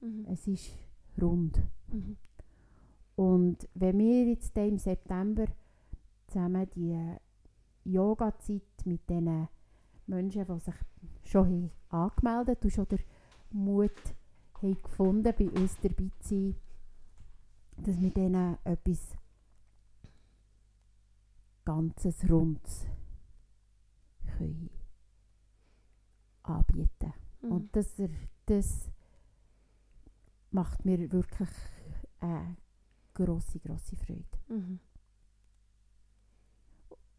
[SPEAKER 2] Mhm.
[SPEAKER 1] es ist rund.
[SPEAKER 2] Mhm.
[SPEAKER 1] Und wenn wir jetzt im September zusammen die Yoga-Zeit mit diesen Menschen, die sich schon haben angemeldet und schon den Mut haben gefunden, bei uns dabei zu sein, dass wir denen etwas ganzes Rundes können anbieten
[SPEAKER 2] Mhm.
[SPEAKER 1] Und das, das macht mir wirklich eine grosse, grosse Freude.
[SPEAKER 2] Mhm.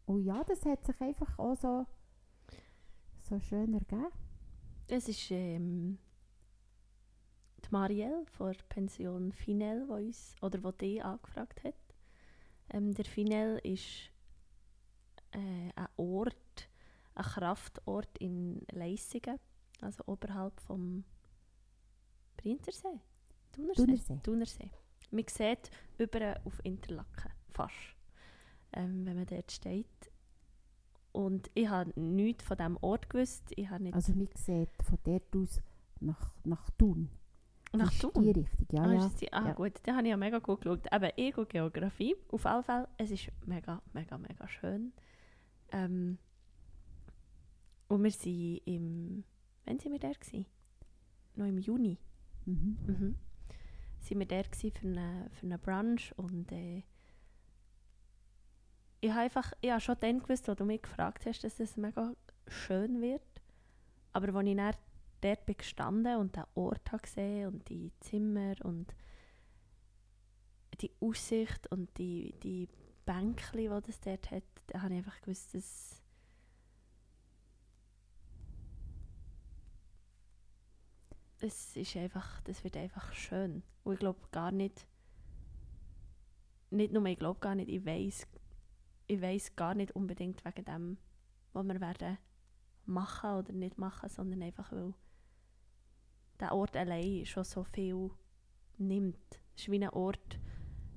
[SPEAKER 1] Und ja, das hat sich einfach auch so, so schön ergeben.
[SPEAKER 2] Es ist ähm, die Marielle von der Pension Finel, die uns, oder die dich angefragt hat. Ähm, der Finel ist äh, ein Ort, ein Kraftort in Leissigen, also oberhalb vom Brintersee. Thunersee.
[SPEAKER 1] Thunersee.
[SPEAKER 2] Thunersee. Man sieht über auf Interlaken, fast, ähm, wenn man dort steht. Und ich habe nichts von diesem Ort gewusst. Ich habe nicht
[SPEAKER 1] Also man sieht von dort aus nach, nach Thun.
[SPEAKER 2] nach Thun.
[SPEAKER 1] Die Richtung, ja,
[SPEAKER 2] ah,
[SPEAKER 1] ja.
[SPEAKER 2] die? ah
[SPEAKER 1] ja.
[SPEAKER 2] gut, da habe ich ja mega gut geschaut. Eben, ich und Geografie, auf alle Fälle, es ist mega, mega, mega schön. Ähm, und wir sind im, wann sind wir da gewesen? Noch im Juni.
[SPEAKER 1] Mhm.
[SPEAKER 2] Mhm. Sind wir da gewesen für eine, für eine Brunch und äh, ich habe einfach, ich habe schon dann gewusst, als du mich gefragt hast, dass es mega schön wird. Aber als ich dann dort bin gestanden und den Ort habe gesehen und die Zimmer und die Aussicht und die, die Bänkchen, die das dort hat, da habe ich einfach gewusst, dass es ist einfach, das wird einfach schön. Und ich glaube gar nicht, nicht nur ich glaube gar nicht, ich weiß ich weiß gar nicht unbedingt wegen dem, was wir werden machen oder nicht machen, sondern einfach, weil der Ort allein schon so viel nimmt. Es ist wie ein Ort,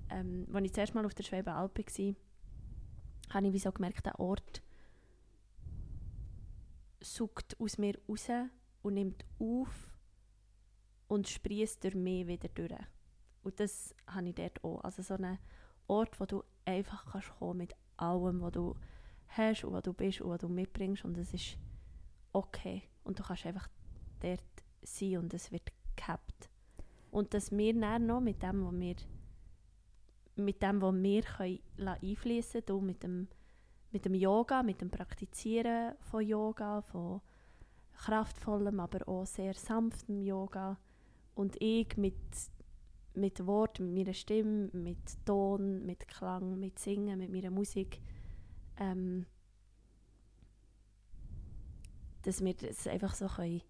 [SPEAKER 2] ähm, als ich zuerst mal auf der Schwäbenalpe war, habe ich wie so gemerkt, der Ort sucht aus mir raus und nimmt auf und sprießt durch mich wieder durch. Und das habe ich dort auch. Also so einen Ort, wo du einfach kannst kommen mit allem, was du hast und was du bist und was du mitbringst und es ist okay. Und du kannst einfach dort sein und es wird gehabt. Und dass wir dann noch mit dem, was wir mit dem, was wir einfließen können, mit dem, mit dem Yoga, mit dem Praktizieren von Yoga, von kraftvollem, aber auch sehr sanftem Yoga und ich mit mit Wort, mit meiner Stimme, mit Ton, mit Klang, mit Singen, mit meiner Musik, ähm, dass wir das einfach so können,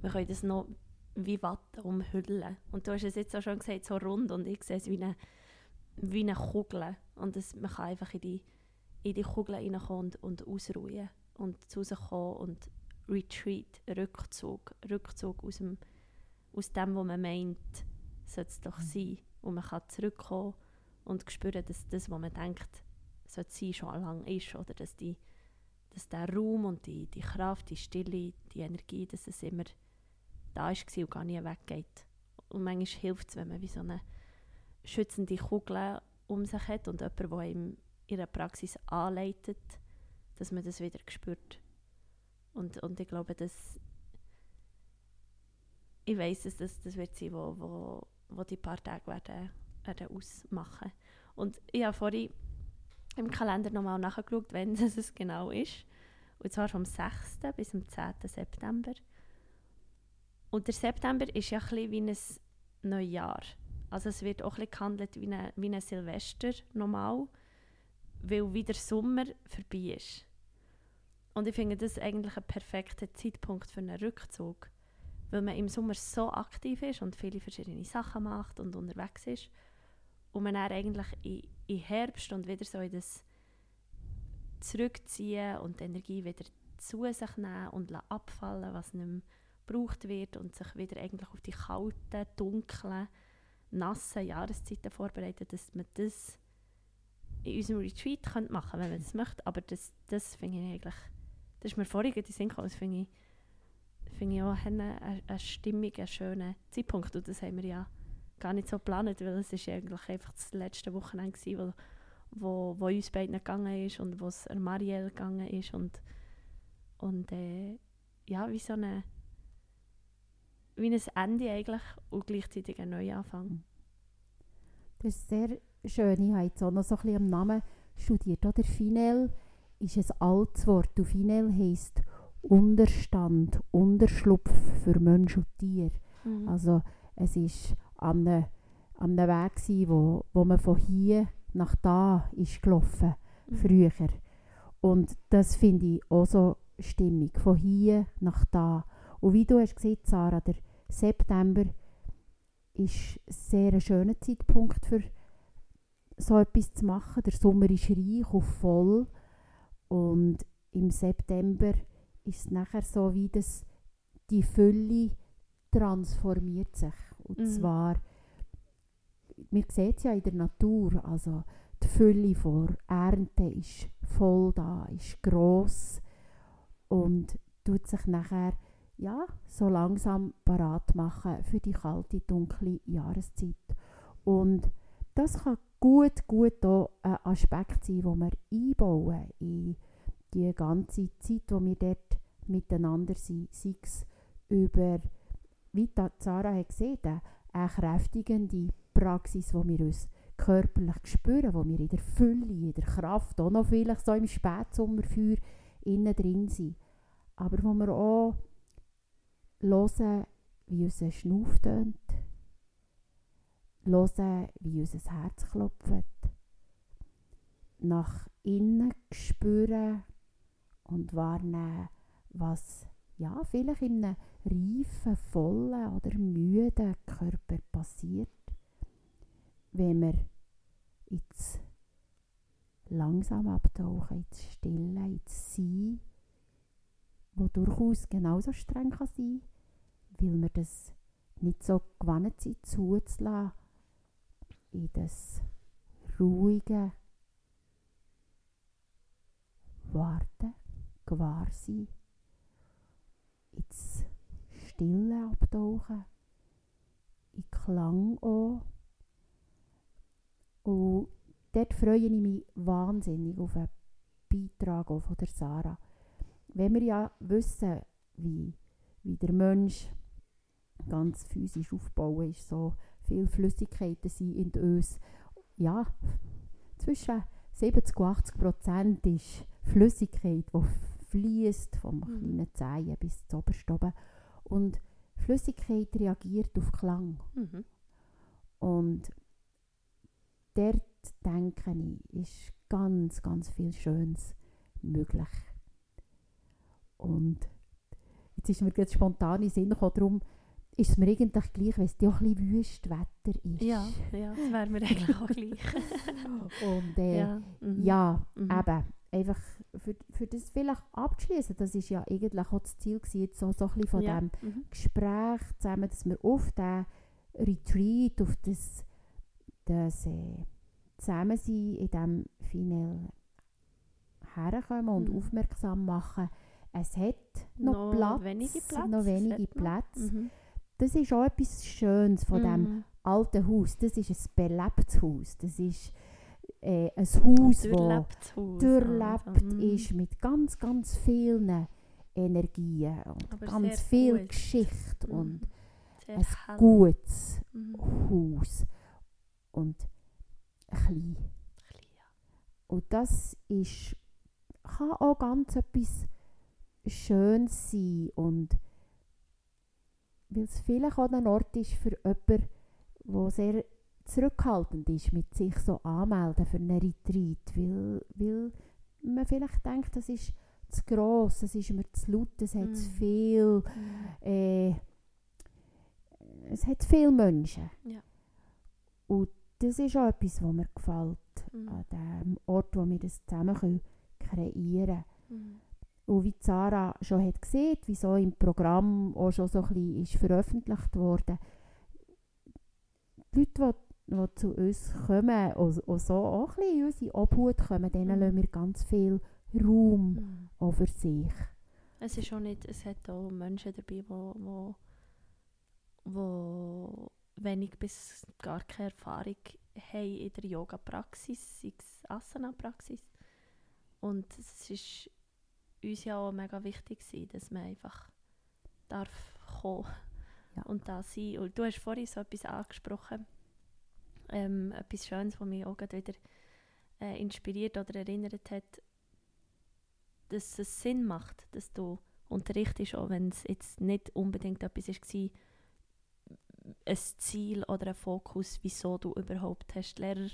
[SPEAKER 2] wir können das noch wie Watte umhüllen. Und du hast es jetzt auch schon gesagt, so rund und ich sehe es wie eine, wie eine Kugel. Und das, man kann einfach in die, in die Kugel reinkommen und, und ausruhen und zu sich kommen und Retreat, Rückzug, Rückzug aus dem, aus dem, was man meint, sollte es doch sein. Und man kann zurückkommen und spüren, dass das, was man denkt, sollte sein, schon lang ist. Oder dass, die, dass der Raum und die, die Kraft, die Stille, die Energie, dass es immer da war und gar nie weggeht. Und manchmal hilft es, wenn man wie so eine schützende Kugel um sich hat und jemand, der ihm der Praxis anleitet, dass man das wieder spürt. Und, und ich glaube, dass ich weiß, dass das, das wird sein, wo, wo, wo die paar Tage werden, werden ausmachen. Und ich habe vorhin im Kalender nochmal nachgeschaut, wenn es genau ist. Und zwar vom 6. bis zum 10. September. Und der September ist ja ein bisschen wie ein Neujahr. Also es wird auch ein gehandelt wie ein, wie ein Silvester normal, weil wieder Sommer vorbei ist. Und ich finde das eigentlich ein perfekter Zeitpunkt für einen Rückzug, weil man im Sommer so aktiv ist und viele verschiedene Sachen macht und unterwegs ist und man dann eigentlich in Herbst und wieder so in das zurückziehen und die Energie wieder zu sich nehmen und abfallen, was nicht mehr gebraucht wird und sich wieder eigentlich auf die kalten, dunklen, nassen Jahreszeiten vorbereiten, dass man das in unserem Retreat könnte machen könnte, wenn man das möchte. Aber das, das finde ich eigentlich, das ist mir vorhin in den Sinn gekommen, das finde ich, finde ich auch eine, eine, eine Stimmung, einen schönen Zeitpunkt. Und das haben wir ja gar nicht so geplant, weil es ist eigentlich einfach das letzte Wochenende war, wo, wo, wo uns beiden gegangen ist und wo es Marielle gegangen ist. Und, und äh, ja, wie so eine wie ein Ende eigentlich und gleichzeitig ein Neuanfang.
[SPEAKER 1] Das ist sehr schön. Ich habe jetzt auch noch so ein bisschen am Namen studiert. Oder? Finel ist ein altes Wort. Und Finel heisst Unterstand, Unterschlupf für Mensch und Tier. Mhm. Also es war an einem, an einem Weg, gewesen, wo, wo man von hier nach da ist gelaufen, mhm. früher. Und das finde ich auch so stimmig, von hier nach da. Und wie du hast gesagt, Sarah, der September ist ein sehr schöner Zeitpunkt für so etwas zu machen. Der Sommer ist reich und voll und im September ist es nachher so, wie das, die Fülle transformiert sich. Und mhm. zwar, wir sehen es ja in der Natur, also die Fülle vor Ernte ist voll da, ist gross und tut sich nachher ja, so langsam parat machen für die kalte, dunkle Jahreszeit. Und das kann gut, gut auch ein Aspekt sein, den wir einbauen in die ganze Zeit, wo wir dort miteinander sind. Sei es über, wie Sarah hat gesehen, eine kräftigende Praxis, wo wir uns körperlich spüren, wo wir in der Fülle, in der Kraft, auch noch vielleicht so im Spätsommerfeuer innen drin sind. Aber wo wir auch hören, wie unser Schnuff tönt, hören, wie unser Herz klopft, nach innen spüren und wahrnehmen, was ja, vielleicht in einem reifen, vollen oder müden Körper passiert, wenn wir ins langsam abtauchen, ins Stille, ins Sein, wo durchaus genauso streng kann sein weil wir das nicht so gewohnt sind, zuzulassen in das ruhige Warten, Gewahrsein, ins Stille abtauchen, in Klang auch. Und dort freue ich mich wahnsinnig auf einen Beitrag von der Sarah. Wenn wir ja wissen, wie, wie der Mensch ganz physisch aufbauen ist, so viele Flüssigkeiten sind in uns. Ja, zwischen 70 und 80 Prozent ist Flüssigkeit, die fließt vom mhm. kleinen Zehen bis zum obersten Und Flüssigkeit reagiert auf Klang. Mhm. Und dort, denke ich, ist ganz, ganz viel Schönes möglich. Und jetzt ist mir jetzt spontan in Sinn gekommen, darum ist es mir eigentlich gleich, wenn es auch ein bisschen Wüstwetter ist.
[SPEAKER 2] Ja, ja das wäre mir eigentlich auch gleich.
[SPEAKER 1] Und äh, ja, mhm. ja mhm. eben, einfach für, für das vielleicht abzuschließen, das ist ja eigentlich auch das Ziel gewesen, jetzt so, so ein bisschen von ja. dem mhm. Gespräch zusammen, dass wir auf diesen Retreat, auf das, das äh, Zusammensein in diesem Final herkommen und mhm. aufmerksam machen, es hat noch, noch Platz,
[SPEAKER 2] wenige Platz,
[SPEAKER 1] noch wenige Plätze. Mhm. Das ist auch etwas Schönes von mhm. dem alten Haus. Das ist ein belebtes Haus. Das ist äh, ein Haus, das durchlebt also, mhm. ist mit ganz, ganz vielen Energien und Aber ganz viel gut. Geschichte mhm. und sehr ein hell. gutes mhm. Haus und klein. klein ja. Und das ist, kann auch ganz etwas schön sein und weil es vielleicht auch ein Ort ist für jemanden, der sehr zurückhaltend ist mit sich so anmelden für einen Retreat, weil, weil man vielleicht denkt, das ist zu gross, es ist mir zu laut, es hat zu
[SPEAKER 2] Mm.
[SPEAKER 1] viel,
[SPEAKER 2] Mhm.
[SPEAKER 1] äh, es hat zu viele Menschen.
[SPEAKER 2] Ja.
[SPEAKER 1] Und das ist auch etwas, was mir gefällt
[SPEAKER 2] Mhm.
[SPEAKER 1] an dem Ort, wo wir das zusammen können kreieren können. Und wie Sarah schon hat gesehen, wie so im Programm auch schon so ein bisschen ist veröffentlicht worden, die Leute, die, die zu uns kommen und, und so auch ein bisschen in unsere Obhut kommen, denen
[SPEAKER 2] Mhm.
[SPEAKER 1] lassen wir ganz viel Raum
[SPEAKER 2] Mhm.
[SPEAKER 1] auch für sich.
[SPEAKER 2] Es ist auch nicht, es hat auch Menschen dabei, wo, wo, wo wenig bis gar keine Erfahrung haben in der Yoga-Praxis, sei es Asana-Praxis. Und es ist uns ja auch mega wichtig gewesen, dass man einfach darf kommen
[SPEAKER 1] Ja.
[SPEAKER 2] und da sein. Und du hast vorhin so etwas angesprochen, ähm, etwas Schönes, was mich auch gerade wieder äh, inspiriert oder erinnert hat, dass es Sinn macht, dass du unterrichtest, auch wenn es jetzt nicht unbedingt etwas war, ein Ziel oder ein Fokus, wieso du überhaupt hast Lehrer-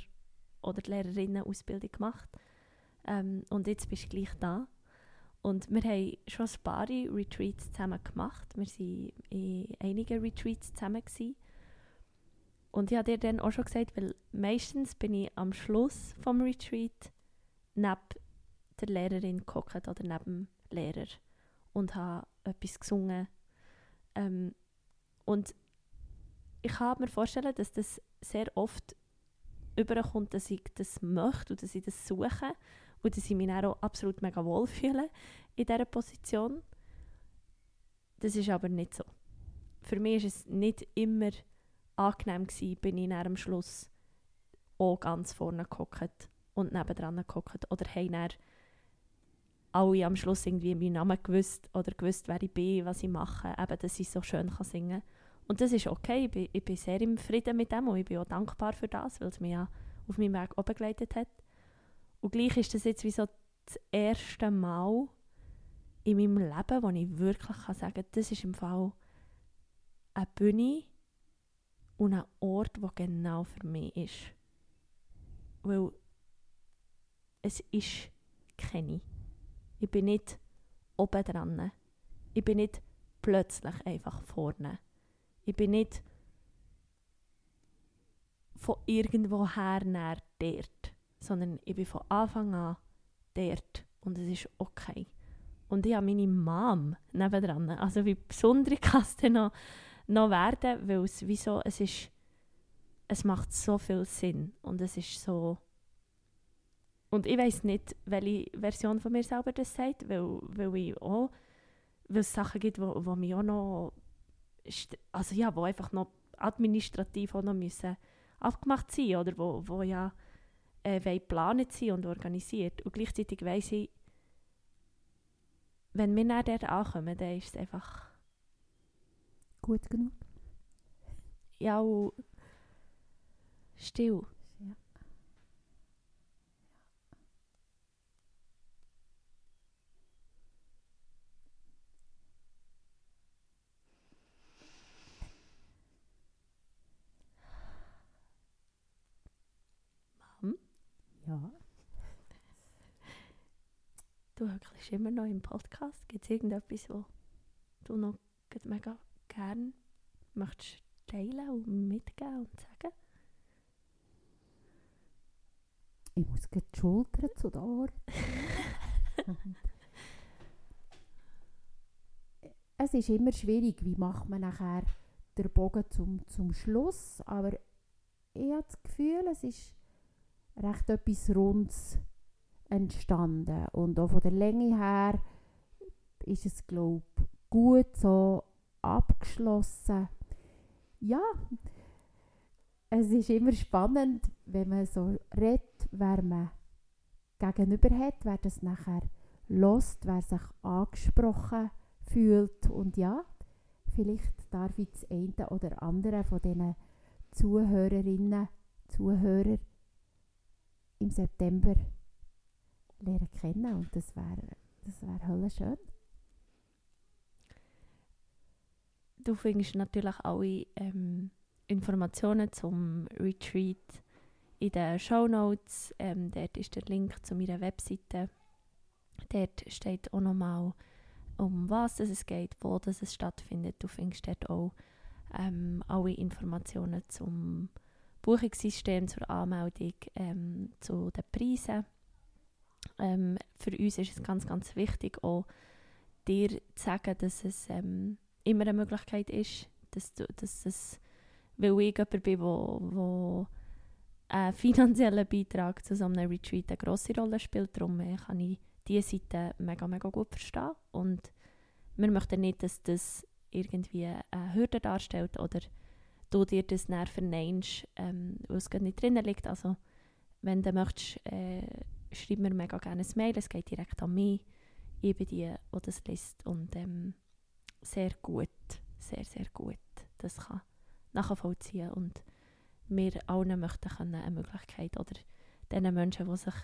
[SPEAKER 2] oder Lehrerinnen-Ausbildung gemacht. Ähm, und jetzt bist du gleich da. Und wir haben schon ein paar Retreats zusammen gemacht. Wir waren in einigen Retreats zusammen. Gewesen. Und ich habe dir dann auch schon gesagt, weil meistens bin ich am Schluss vom Retreat neben der Lehrerin gehockt oder neben dem Lehrer und habe etwas gesungen. Ähm, und ich kann mir vorstellen, dass das sehr oft überkommt, dass ich das möchte und dass ich das suche und dass ich mich auch absolut mega wohl fühle in dieser Position. Das ist aber nicht so. Für mich war es nicht immer angenehm gewesen, bin ich am Schluss auch ganz vorne gehockt und nebendran gehockt oder haben dann alle am Schluss irgendwie meinen Namen gewusst oder gewusst, wer ich bin, was ich mache, eben, dass ich so schön kann singen kann. Und das ist okay, ich bin, ich bin sehr im Frieden mit dem und ich bin auch dankbar für das, weil es mich ja auf meinem Weg begleitet hat. Und gleich ist das jetzt wie so das erste Mal in meinem Leben, wo ich wirklich kann sagen kann, das ist im Fall eine Bühne und ein Ort, der genau für mich ist. Weil es ist keine. Ich bin nicht oben dran. Ich bin nicht plötzlich einfach vorne. Ich bin nicht von irgendwoher näher dort, sondern ich bin von Anfang an dort und es ist okay. Und ich habe meine Mom nebendran. Also wie besonders kann es noch, noch werden, weil es wie so, es ist, es macht so viel Sinn und es ist so und ich weiß nicht, welche Version von mir selber das sagt, weil, weil ich auch, weil es Sachen gibt, wo, wo mich auch noch, also ja, wo einfach noch administrativ auch noch müssen abgemacht sein oder wo, wo ja äh, geplant sein und organisiert. Und gleichzeitig weiss ich, wenn wir dann dort ankommen, dann ist es einfach,
[SPEAKER 1] Gut genug?
[SPEAKER 2] ja, und still.
[SPEAKER 1] Ja.
[SPEAKER 2] du hörst immer noch im Podcast. Gibt es irgendetwas, wo du noch mega gerne möchtest teilen und mitgeben und sagen?
[SPEAKER 1] Ich muss die Schultern zu den Ohren. es ist immer schwierig, wie macht man nachher den Bogen zum, zum Schluss, aber ich habe das Gefühl, es ist recht etwas Rundes entstanden und auch von der Länge her ist es, glaube ich, gut so abgeschlossen. Ja, es ist immer spannend, wenn man so redet, wer man gegenüber hat, wer das nachher lost, wer sich angesprochen fühlt. Und ja, vielleicht darf ich das eine oder andere von diesen Zuhörerinnen, Zuhörer im September lernen kennen. Und das wäre das wär höllisch schön.
[SPEAKER 2] du findest natürlich alle ähm, Informationen zum Retreat in den Show Notes. Ähm, dort ist der Link zu meiner Webseite. Dort steht auch nochmal, um was es geht, wo es stattfindet. Du findest dort auch ähm, alle Informationen zum Buchungssystem, zur Anmeldung, ähm, zu den Preisen. Ähm, für uns ist es ganz, ganz wichtig, auch dir zu sagen, dass es ähm, immer eine Möglichkeit ist, dass, du, dass es, weil ich jemand bin, wo, wo ein finanzieller Beitrag zu so einem Retreat eine grosse Rolle spielt, darum äh, kann ich diese Seite mega, mega gut verstehen und wir möchten nicht, dass das irgendwie eine Hürde darstellt oder du dir das näher verneinst, ähm, weil es nicht drin liegt. Also wenn du möchtest, äh, schreib mir mega gerne ein Mail, es geht direkt an mich. Ich bin die, die das liest. Und ähm, sehr gut, sehr, sehr gut. Das kann nachvollziehen. Und wir allen möchten können eine Möglichkeit oder den Menschen, die sich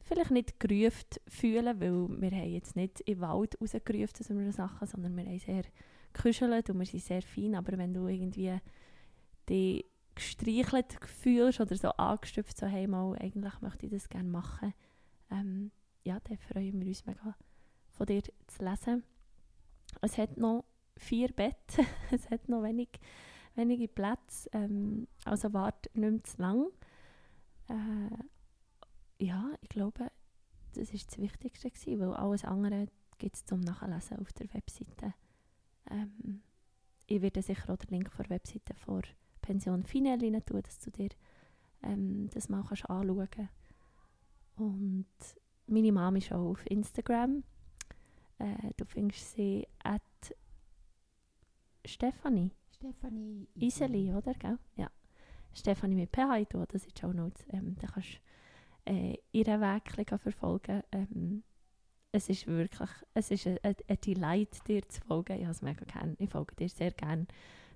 [SPEAKER 2] vielleicht nicht gerufen fühlen, weil wir haben jetzt nicht im Wald rausgerufen zu solchen Sachen, sondern wir haben sehr gekuschelt und wir sind sehr fein, aber wenn du irgendwie dich gestreichelt fühlst oder so angestüpft, so hey mal, eigentlich möchte ich das gerne machen, ähm, ja, dann freuen wir uns mega von dir zu lesen. Es hat noch vier Betten, es hat noch wenig, wenige Plätze, ähm, also warte nicht mehr zu lang. Äh, ja, ich glaube, das war das Wichtigste, gewesen, weil alles andere gibt es zum Nachlesen auf der Webseite. Ähm, ich werde sicher auch den Link vor der Webseite vor Pension Finelli tun, dass du dir ähm, das mal kannst anschauen kannst. Und meine Mama ist auch auf Instagram. Äh, du findest sie at Stefanie.
[SPEAKER 1] Stefanie
[SPEAKER 2] Iseli, oder? Gell? Ja. Stefanie mit PH, tue das ist auch noch. Ähm, da kannst du äh, ihren Weg verfolgen. Ähm, es ist wirklich, es ist ein, ein, ein Delight, dir zu folgen. Ich habe es mega gerne. Ich folge dir sehr gerne.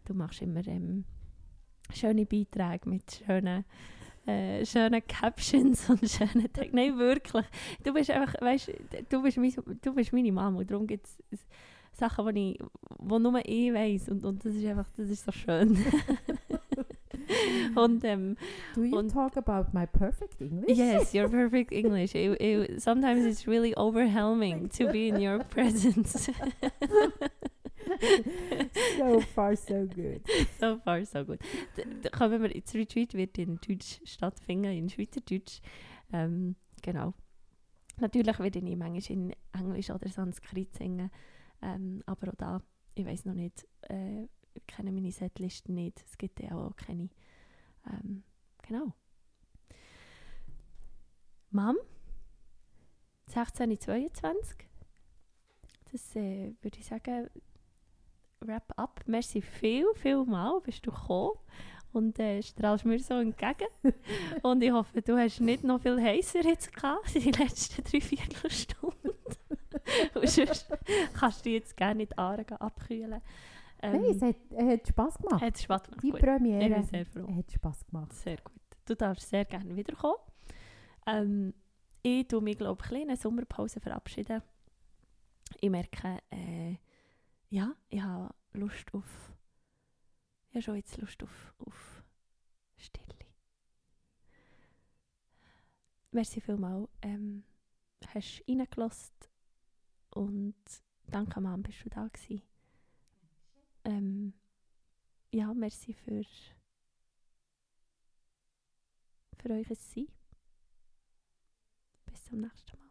[SPEAKER 2] Du machst immer ähm, schöne Beiträge mit schönen, äh, schönen Captions und schönen Texten. Nein, wirklich. Du bist einfach, weißt, du bist, mein, du bist meine Mama und darum gibt es Sachen, die, ich, die nur ich weiß und, und das ist einfach, das ist so schön. und, ähm,
[SPEAKER 1] Do you
[SPEAKER 2] und-
[SPEAKER 1] talk about my perfect English?
[SPEAKER 2] Yes, your perfect English. It, it, sometimes it's really overwhelming to be in your presence.
[SPEAKER 1] so far so good.
[SPEAKER 2] so far, so gut. Kommen wir ins Retreat, wird in Deutsch stattfinden, in Schweizerdeutsch. Ähm, genau. Natürlich werde ich manchmal in Englisch oder Sanskrit singen, ähm, aber auch da, ich weiß noch nicht, äh, ich kenne meine Setliste nicht, es gibt ja auch keine. Ähm, genau. Mom, 1622. Das äh, würde ich sagen, wrap up. Merci viel, viel mal bist du gekommen und äh, strahlst mir so entgegen. und ich hoffe, du hast nicht noch viel heißer jetzt gehabt, die letzten drei Viertelstunden. und sonst kannst du jetzt gerne in die Aare abkühlen. Ähm,
[SPEAKER 1] Hey, es hat, hat Spass gemacht.
[SPEAKER 2] hat Spaß gemacht.
[SPEAKER 1] Die
[SPEAKER 2] Gut. Ich
[SPEAKER 1] Premiere
[SPEAKER 2] bin sehr froh.
[SPEAKER 1] hat Spass gemacht.
[SPEAKER 2] Sehr gut. Du darfst sehr gerne wiederkommen. Ähm, ich tue mich, glaube ich, in eine Sommerpause verabschieden. Ich merke, äh, ja, ich habe Lust auf. Ich habe schon jetzt Lust auf, auf Stille. Merci vielmals. Ähm, hast reingelassen und danke, Mann, bist du da gewesen. Ähm, ja, merci für für euch Sein. Bis zum nächsten Mal.